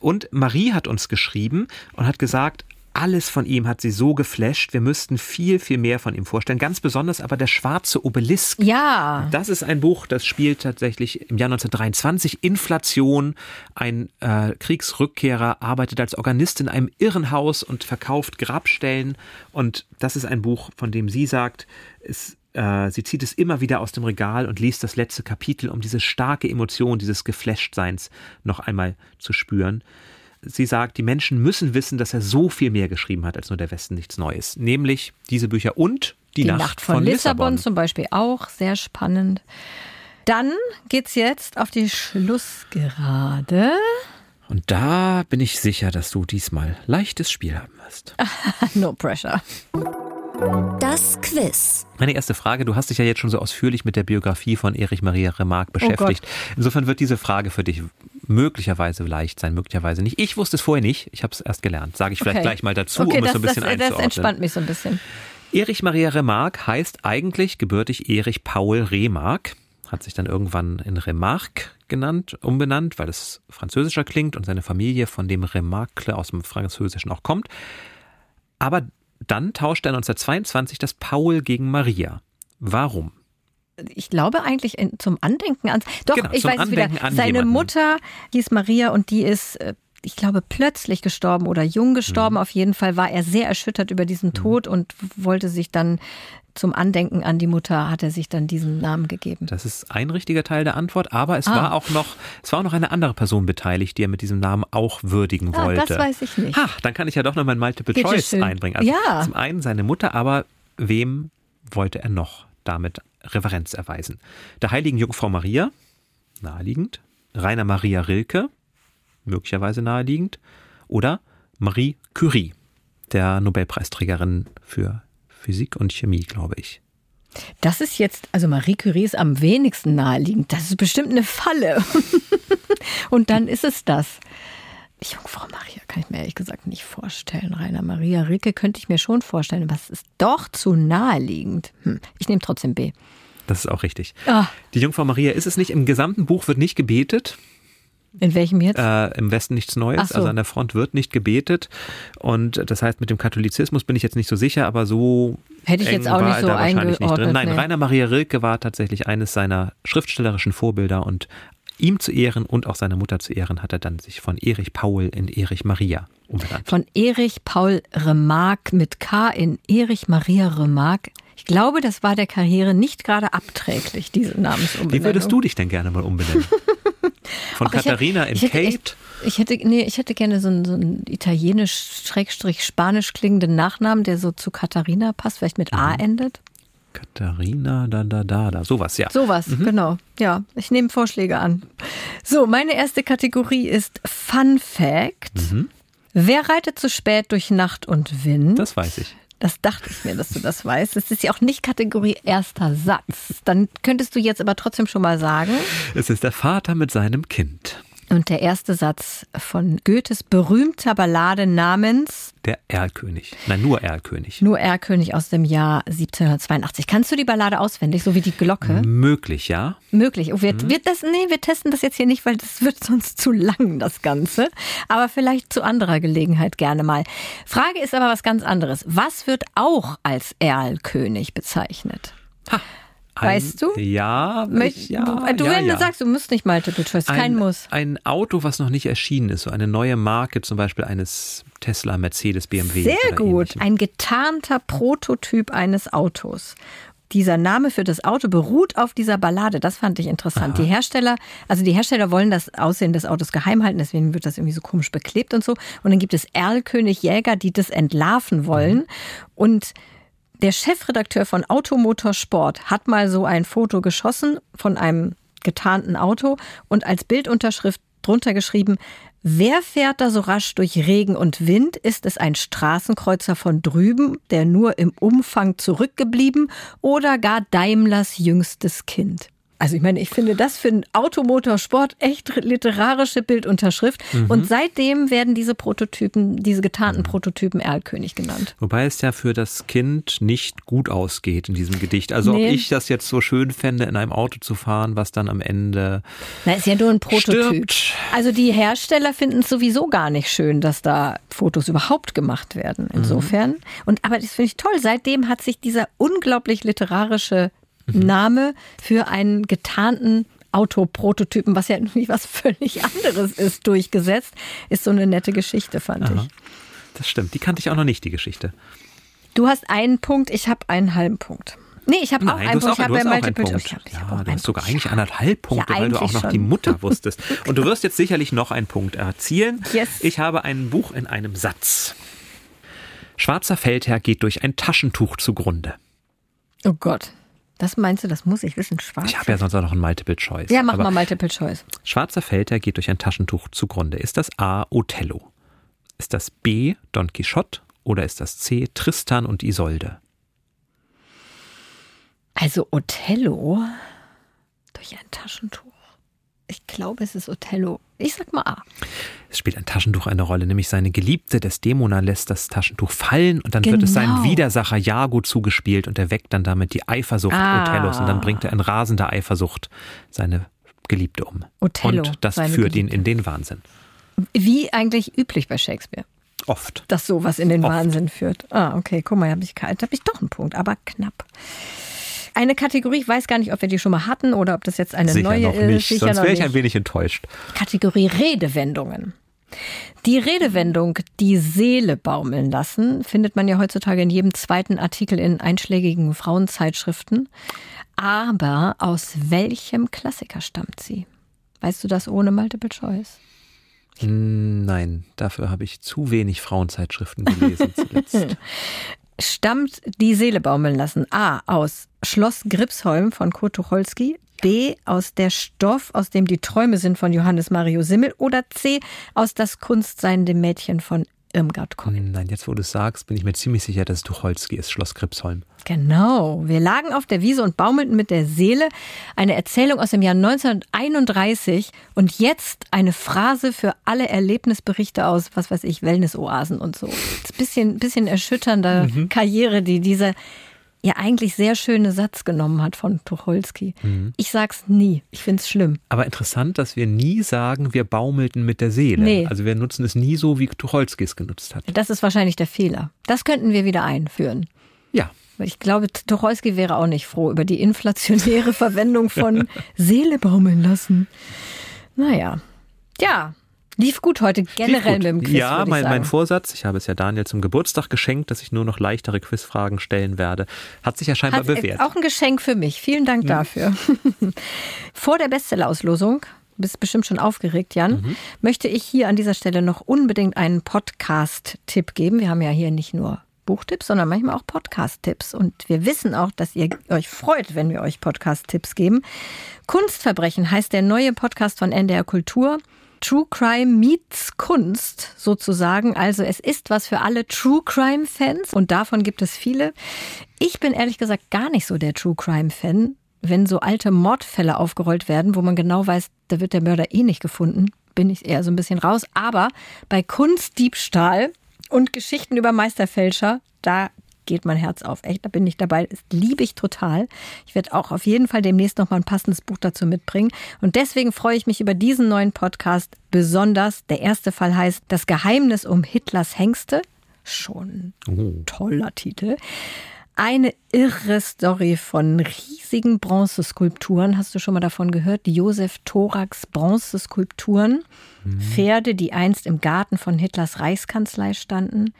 Und Marie hat uns geschrieben und hat gesagt, alles von ihm hat sie so geflasht. Wir müssten viel, viel mehr von ihm vorstellen. Ganz besonders aber der schwarze Obelisk. Ja. Das ist ein Buch, das spielt tatsächlich im Jahr 1923. Inflation. Ein äh, Kriegsrückkehrer arbeitet als Organist in einem Irrenhaus und verkauft Grabstellen. Und das ist ein Buch, von dem sie sagt, es äh, sie zieht es immer wieder aus dem Regal und liest das letzte Kapitel, um diese starke Emotion, dieses Geflashtseins noch einmal zu spüren sie sagt, die Menschen müssen wissen, dass er so viel mehr geschrieben hat als nur der Westen nichts Neues. Nämlich diese Bücher und die, die Nacht, Nacht, von, von Lissabon. Lissabon zum Beispiel auch sehr spannend. Dann geht's jetzt auf die Schlussgerade. Und da bin ich sicher, dass du diesmal leichtes Spiel haben wirst. *laughs* no pressure. Das Quiz. Meine erste Frage, du hast dich ja jetzt schon so ausführlich mit der Biografie von Erich Maria Remarque oh beschäftigt. Oh Insofern wird diese Frage für dich möglicherweise leicht sein, möglicherweise nicht. Ich wusste es vorher nicht, ich habe es erst gelernt. Sage ich vielleicht okay. gleich mal dazu, okay, um das, es so ein bisschen das, einzuordnen. Das entspannt mich so ein bisschen. Erich Maria Remarque heißt eigentlich gebürtig Erich Paul Remarque, hat sich dann irgendwann in Remarque genannt, umbenannt, weil es französischer klingt und seine Familie von dem Remarque aus dem Französischen auch kommt. Aber dann tauscht er 1922 das Paul gegen Maria. Warum? Ich glaube eigentlich zum Andenken an. Doch, genau, ich weiß Andenken es wieder. Seine jemanden. Mutter hieß Maria und die ist, äh, ich glaube, plötzlich gestorben oder jung gestorben. Mhm. Auf jeden Fall war er sehr erschüttert über diesen mhm. Tod und wollte sich dann zum Andenken an die Mutter hat er sich dann diesen Namen gegeben. Das ist ein richtiger Teil der Antwort, aber es ah. war auch noch, es war auch noch eine andere Person beteiligt, die er mit diesem Namen auch würdigen ah, wollte. Das weiß ich nicht. Ach, dann kann ich ja doch noch mein Multiple Bitte Choice schön. einbringen. Also ja. Zum einen seine Mutter, aber wem wollte er noch damit Reverenz erweisen? Der heiligen Jungfrau Maria, naheliegend, Rainer Maria Rilke, möglicherweise naheliegend, oder Marie Curie, der Nobelpreisträgerin für Physik und Chemie, glaube ich. Das ist jetzt, also Marie Curie ist am wenigsten naheliegend. Das ist bestimmt eine Falle. *laughs* und dann ist es das. Jungfrau Maria kann ich mir ehrlich gesagt nicht vorstellen. Rainer Maria Rilke könnte ich mir schon vorstellen, aber es ist doch zu naheliegend. Hm, ich nehme trotzdem B. Das ist auch richtig. Ah. Die Jungfrau Maria ist es nicht. Im gesamten Buch wird nicht gebetet. In welchem jetzt? Äh, Im Westen nichts Neues. So. Also an der Front wird nicht gebetet. Und das heißt, mit dem Katholizismus bin ich jetzt nicht so sicher, aber so. Hätte ich jetzt auch nicht so eingeordnet. Nicht drin. Nein, nee. Rainer Maria Rilke war tatsächlich eines seiner schriftstellerischen Vorbilder und ihm zu ehren und auch seiner Mutter zu ehren, hat er dann sich von Erich Paul in Erich Maria umbenannt. Von Erich Paul Remarque mit K in Erich Maria Remarque. Ich glaube, das war der Karriere nicht gerade abträglich, diese Namensumbenennung. Wie würdest du dich denn gerne mal umbenennen? *laughs* Von Ach, Katharina in Kate? Ich, ich, hätte, nee, ich hätte gerne so einen, so einen italienisch-spanisch klingenden Nachnamen, der so zu Katharina passt, vielleicht mit A mhm. endet. Katharina, da, da, da, da. Sowas, ja. Sowas, mhm. genau. Ja, ich nehme Vorschläge an. So, meine erste Kategorie ist Fun Fact. Mhm. Wer reitet zu spät durch Nacht und Wind? Das weiß ich. Das dachte ich mir, dass du das weißt. Das ist ja auch nicht Kategorie erster Satz. Dann könntest du jetzt aber trotzdem schon mal sagen. Es ist der Vater mit seinem Kind. Und der erste Satz von Goethes berühmter Ballade namens Der Erlkönig. Nein, nur Erlkönig. Nur Erlkönig aus dem Jahr 1782. Kannst du die Ballade auswendig, so wie die Glocke? Möglich, ja. Möglich. Oh, wir, wir, das, nee, wir testen das jetzt hier nicht, weil das wird sonst zu lang, das Ganze. Aber vielleicht zu anderer Gelegenheit gerne mal. Frage ist aber was ganz anderes. Was wird auch als Erlkönig bezeichnet? Ha. Weißt du? Ja, Möcht, ja. du, ja, wenn ja. du sagst, du musst nicht Multiple Choice, kein ein, Muss. Ein Auto, was noch nicht erschienen ist, so eine neue Marke, zum Beispiel eines Tesla, Mercedes, BMW. Sehr gut. ähnlichem. Ein getarnter Prototyp eines Autos. Dieser Name für das Auto beruht auf dieser Ballade. Das fand ich interessant. Die Hersteller, also die Hersteller wollen das Aussehen des Autos geheim halten, deswegen wird das irgendwie so komisch beklebt und so. Und dann gibt es Erlkönig Jäger, die das entlarven wollen. Und der Chefredakteur von Automotorsport hat mal so ein Foto geschossen von einem getarnten Auto und als Bildunterschrift drunter geschrieben, wer fährt da so rasch durch Regen und Wind? Ist es ein Straßenkreuzer von drüben, der nur im Umfang zurückgeblieben oder gar Daimlers jüngstes Kind? Also ich meine, ich finde das für einen Automotorsport echt literarische Bildunterschrift. Und seitdem werden diese Prototypen, diese getarnten Prototypen Erlkönig genannt. Wobei es ja für das Kind nicht gut ausgeht in diesem Gedicht. Also Nee. ob ich das jetzt so schön fände, in einem Auto zu fahren, was dann am Ende Na, ist ja nur ein Prototyp. Stirbt. Also die Hersteller finden es sowieso gar nicht schön, dass da Fotos überhaupt gemacht werden. Insofern. Und aber das finde ich toll. Seitdem hat sich dieser unglaublich literarische Name für einen getarnten Autoprototypen, was ja *laughs* irgendwie was völlig anderes ist, durchgesetzt. Ist so eine nette Geschichte, fand ich. Das stimmt, die kannte ich auch noch nicht, die Geschichte. Du hast einen Punkt, ich habe einen halben Punkt. Nee, ich habe auch einen Punkt. auch, Ich habe ja Multiple Punkt. Ich hab, ich ja, du hast sogar Punkt. eigentlich anderthalb Punkte, Ja, weil du auch noch schon. die Mutter wusstest. *laughs* Und du wirst jetzt sicherlich noch einen Punkt erzielen. Yes. Ich habe ein Buch in einem Satz. Schwarzer Feldherr geht durch ein Taschentuch zugrunde. Oh Gott. Das meinst du, das muss ich wissen? Schwarz? Ich habe ja sonst auch noch ein Multiple Choice. ja, mach Aber mal Multiple Choice. Schwarzer Feldherr geht durch ein Taschentuch zugrunde. Ist das A. Othello? Ist das B. Don Quixote? Oder ist das C. Tristan und Isolde? Also Othello durch ein Taschentuch. Ich glaube, es ist Othello. Ich sag mal A. Es spielt ein Taschentuch eine Rolle, nämlich seine Geliebte Desdemona lässt das Taschentuch fallen und dann wird es Genau. seinem Widersacher Jago zugespielt und er weckt dann damit die Eifersucht Ah. Othellos und dann bringt er in rasender Eifersucht seine Geliebte um. Othello, und das führt Geliebte. ihn in den Wahnsinn. Wie eigentlich üblich bei Shakespeare, Oft. dass sowas in den Oft. Wahnsinn führt. Ah, okay, guck mal, habe ich, hab ich doch einen Punkt, aber knapp. Eine Kategorie, ich weiß gar nicht, ob wir die schon mal hatten oder ob das jetzt eine Sicher neue noch ist. nicht, Sicher sonst wäre ich ein wenig enttäuscht. Kategorie Redewendungen. Die Redewendung die Seele baumeln lassen findet man ja heutzutage in jedem zweiten Artikel in einschlägigen Frauenzeitschriften. Aber aus welchem Klassiker stammt sie? Weißt du das ohne Multiple Choice? Hm, Nein, dafür habe ich zu wenig Frauenzeitschriften gelesen *laughs* zuletzt. Stammt die Seele baumeln lassen? A. Aus Schloss Gripsholm von Kurt Tucholsky. B. Aus der Stoff, aus dem die Träume sind von Johannes Mario Simmel. Oder C. Aus das Kunstseiende Mädchen von Irmgard Keul. Hm, Nein, jetzt wo du es sagst, bin ich mir ziemlich sicher, dass es Tucholsky ist, Schloss Gripsholm. Genau. Wir lagen auf der Wiese und baumelten mit der Seele. Eine Erzählung aus dem Jahr 1931 und jetzt eine Phrase für alle Erlebnisberichte aus, was weiß ich, Wellnessoasen und so. Das ist ein bisschen, bisschen erschütternder Karriere, die dieser ja eigentlich sehr schöne Satz genommen hat von Tucholsky. Ich sag's nie. Ich find's schlimm. Aber interessant, dass wir nie sagen, wir baumelten mit der Seele. Nee. Also wir nutzen es nie so, wie Tucholsky es genutzt hat. Das ist wahrscheinlich der Fehler. Das könnten wir wieder einführen. Ja, Ich glaube, Tucholsky wäre auch nicht froh über die inflationäre *laughs* Verwendung von *laughs* Seele baumeln lassen. Naja. Ja, lief gut heute generell Lief mit gut. dem Quiz. Ja, mein, mein Vorsatz, ich habe es ja Daniel zum Geburtstag geschenkt, dass ich nur noch leichtere Quizfragen stellen werde, hat sich ja scheinbar Hat, äh, bewährt. Auch ein Geschenk für mich. Vielen Dank dafür. *laughs* Vor der Bestsellerauslosung, du bist bestimmt schon aufgeregt, Jan, möchte ich hier an dieser Stelle noch unbedingt einen Podcast-Tipp geben. Wir haben ja hier nicht nur Buchtipps, sondern manchmal auch Podcast-Tipps. Und wir wissen auch, dass ihr euch freut, wenn wir euch Podcast-Tipps geben. Kunstverbrechen heißt der neue Podcast von NDR Kultur. True Crime meets Kunst sozusagen. Also es ist was für alle True Crime Fans und davon gibt es viele. Ich bin ehrlich gesagt gar nicht so der True Crime Fan. Wenn so alte Mordfälle aufgerollt werden, wo man genau weiß, da wird der Mörder eh nicht gefunden, bin ich eher so ein bisschen raus. Aber bei Kunstdiebstahl und Geschichten über Meisterfälscher, da geht mein Herz auf. Echt, da bin ich dabei. Das liebe ich total. Ich werde auch auf jeden Fall demnächst noch mal ein passendes Buch dazu mitbringen. Und deswegen freue ich mich über diesen neuen Podcast besonders. Der erste Fall heißt Das Geheimnis um Hitlers Hengste. Schon oh. toller Titel. Eine irre Story von riesigen Bronzeskulpturen. Hast du schon mal davon gehört? Die Josef Thorax Bronzeskulpturen. Mhm. Pferde, die einst im Garten von Hitlers Reichskanzlei standen.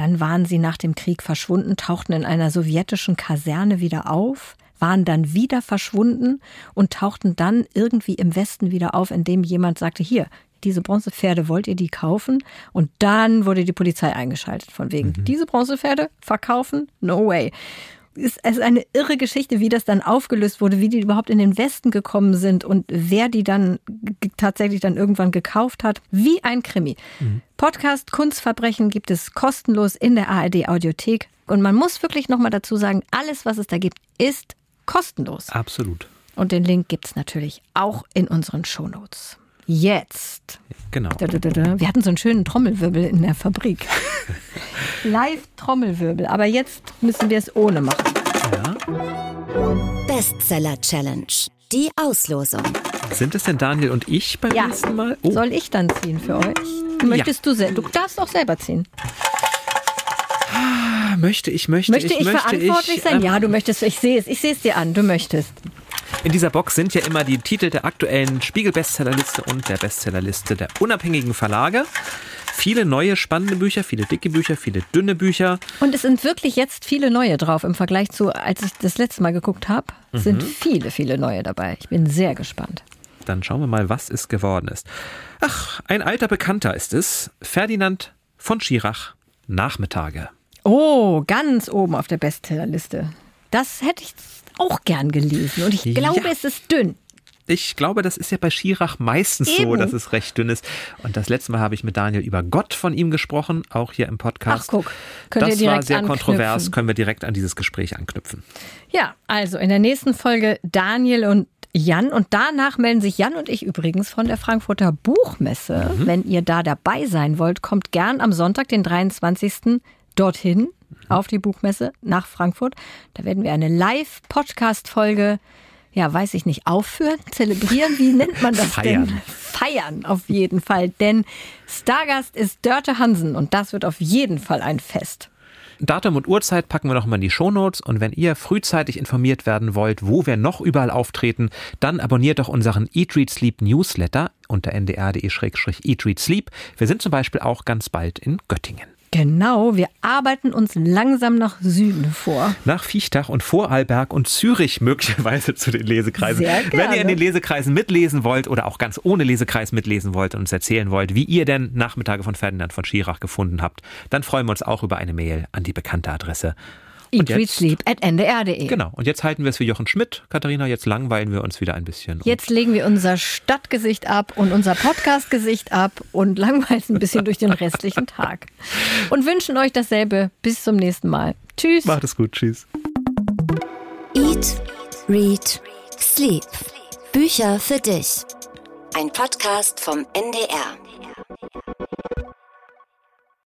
Dann waren sie nach dem Krieg verschwunden, tauchten in einer sowjetischen Kaserne wieder auf, waren dann wieder verschwunden und tauchten dann irgendwie im Westen wieder auf, indem jemand sagte, hier, diese Bronzepferde wollt ihr die kaufen? Und dann wurde die Polizei eingeschaltet von wegen, mhm. diese Bronzepferde verkaufen? No way ist es eine irre Geschichte, wie das dann aufgelöst wurde, wie die überhaupt in den Westen gekommen sind und wer die dann tatsächlich dann irgendwann gekauft hat. Wie ein Krimi. Mhm. Podcast Kunstverbrechen gibt es kostenlos in der ARD Audiothek. Und man muss wirklich nochmal dazu sagen, alles, was es da gibt, ist kostenlos. Absolut. Und den Link gibt es natürlich auch in unseren Shownotes. Jetzt. Genau. Wir hatten so einen schönen Trommelwirbel in der Fabrik. *laughs* Live-Trommelwirbel. Aber jetzt müssen wir es ohne machen. Ja. Bestseller Challenge. Die Auslosung. Sind es denn Daniel und ich beim ja. nächsten Mal? Oh. Soll ich dann ziehen für euch? Möchtest ja. du Du darfst auch selber ziehen. Ah, möchte ich, möchte, möchte ich, ich möchte verantwortlich ich, sein? Ähm, ja, du möchtest. Ich sehe es. Ich sehe es dir an. Du möchtest. In dieser Box sind ja immer die Titel der aktuellen Spiegel-Bestsellerliste und der Bestsellerliste der unabhängigen Verlage. Viele neue spannende Bücher, viele dicke Bücher, viele dünne Bücher. Und es sind wirklich jetzt viele neue drauf im Vergleich zu, als ich das letzte Mal geguckt habe, mhm. sind viele, viele neue dabei. Ich bin sehr gespannt. Dann schauen wir mal, was es geworden ist. Ach, ein alter Bekannter ist es. Ferdinand von Schirach, Nachmittage. Oh, ganz oben auf der Bestsellerliste. Das hätte ich auch gern gelesen. Und ich glaube, ja. es ist dünn. Ich glaube, das ist ja bei Schirach meistens Eben. so, dass es recht dünn ist. Und das letzte Mal habe ich mit Daniel über Gott von ihm gesprochen, auch hier im Podcast. Ach, guck. Könnt das war sehr anknüpfen. kontrovers, können wir direkt an dieses Gespräch anknüpfen. Ja, also in der nächsten Folge Daniel und Jan. Und danach melden sich Jan und ich übrigens von der Frankfurter Buchmesse. Mhm. Wenn ihr da dabei sein wollt, kommt gern am Sonntag, den 23. dorthin auf die Buchmesse nach Frankfurt. Da werden wir eine Live-Podcast-Folge, ja, weiß ich nicht, aufführen, zelebrieren. Wie nennt man das Feiern. denn? Feiern auf jeden Fall. Denn Stargast ist Dörte Hansen und das wird auf jeden Fall ein Fest. Datum und Uhrzeit packen wir nochmal in die Shownotes und wenn ihr frühzeitig informiert werden wollt, wo wir noch überall auftreten, dann abonniert doch unseren Eat, Read, Sleep Newsletter unter ndr.de-eat, Read, Sleep. Wir sind zum Beispiel auch ganz bald in Göttingen. Genau, wir arbeiten uns langsam nach Süden vor. Nach Viechtach und Vorarlberg und Zürich möglicherweise zu den Lesekreisen. Wenn ihr in den Lesekreisen mitlesen wollt oder auch ganz ohne Lesekreis mitlesen wollt und uns erzählen wollt, wie ihr denn Nachmittage von Ferdinand von Schirach gefunden habt, dann freuen wir uns auch über eine Mail an die bekannte Adresse Eat, Read, Sleep at ndr.de. Genau. Und jetzt halten wir es für Jochen Schmidt. Katharina, jetzt langweilen wir uns wieder ein bisschen. Jetzt legen wir unser Stadtgesicht ab und unser Podcastgesicht ab und *laughs* langweilen ein bisschen durch den restlichen Tag. Und wünschen euch dasselbe. Bis zum nächsten Mal. Tschüss. Macht es gut. Tschüss. Eat, Read, Sleep. Bücher für dich. Ein Podcast vom NDR.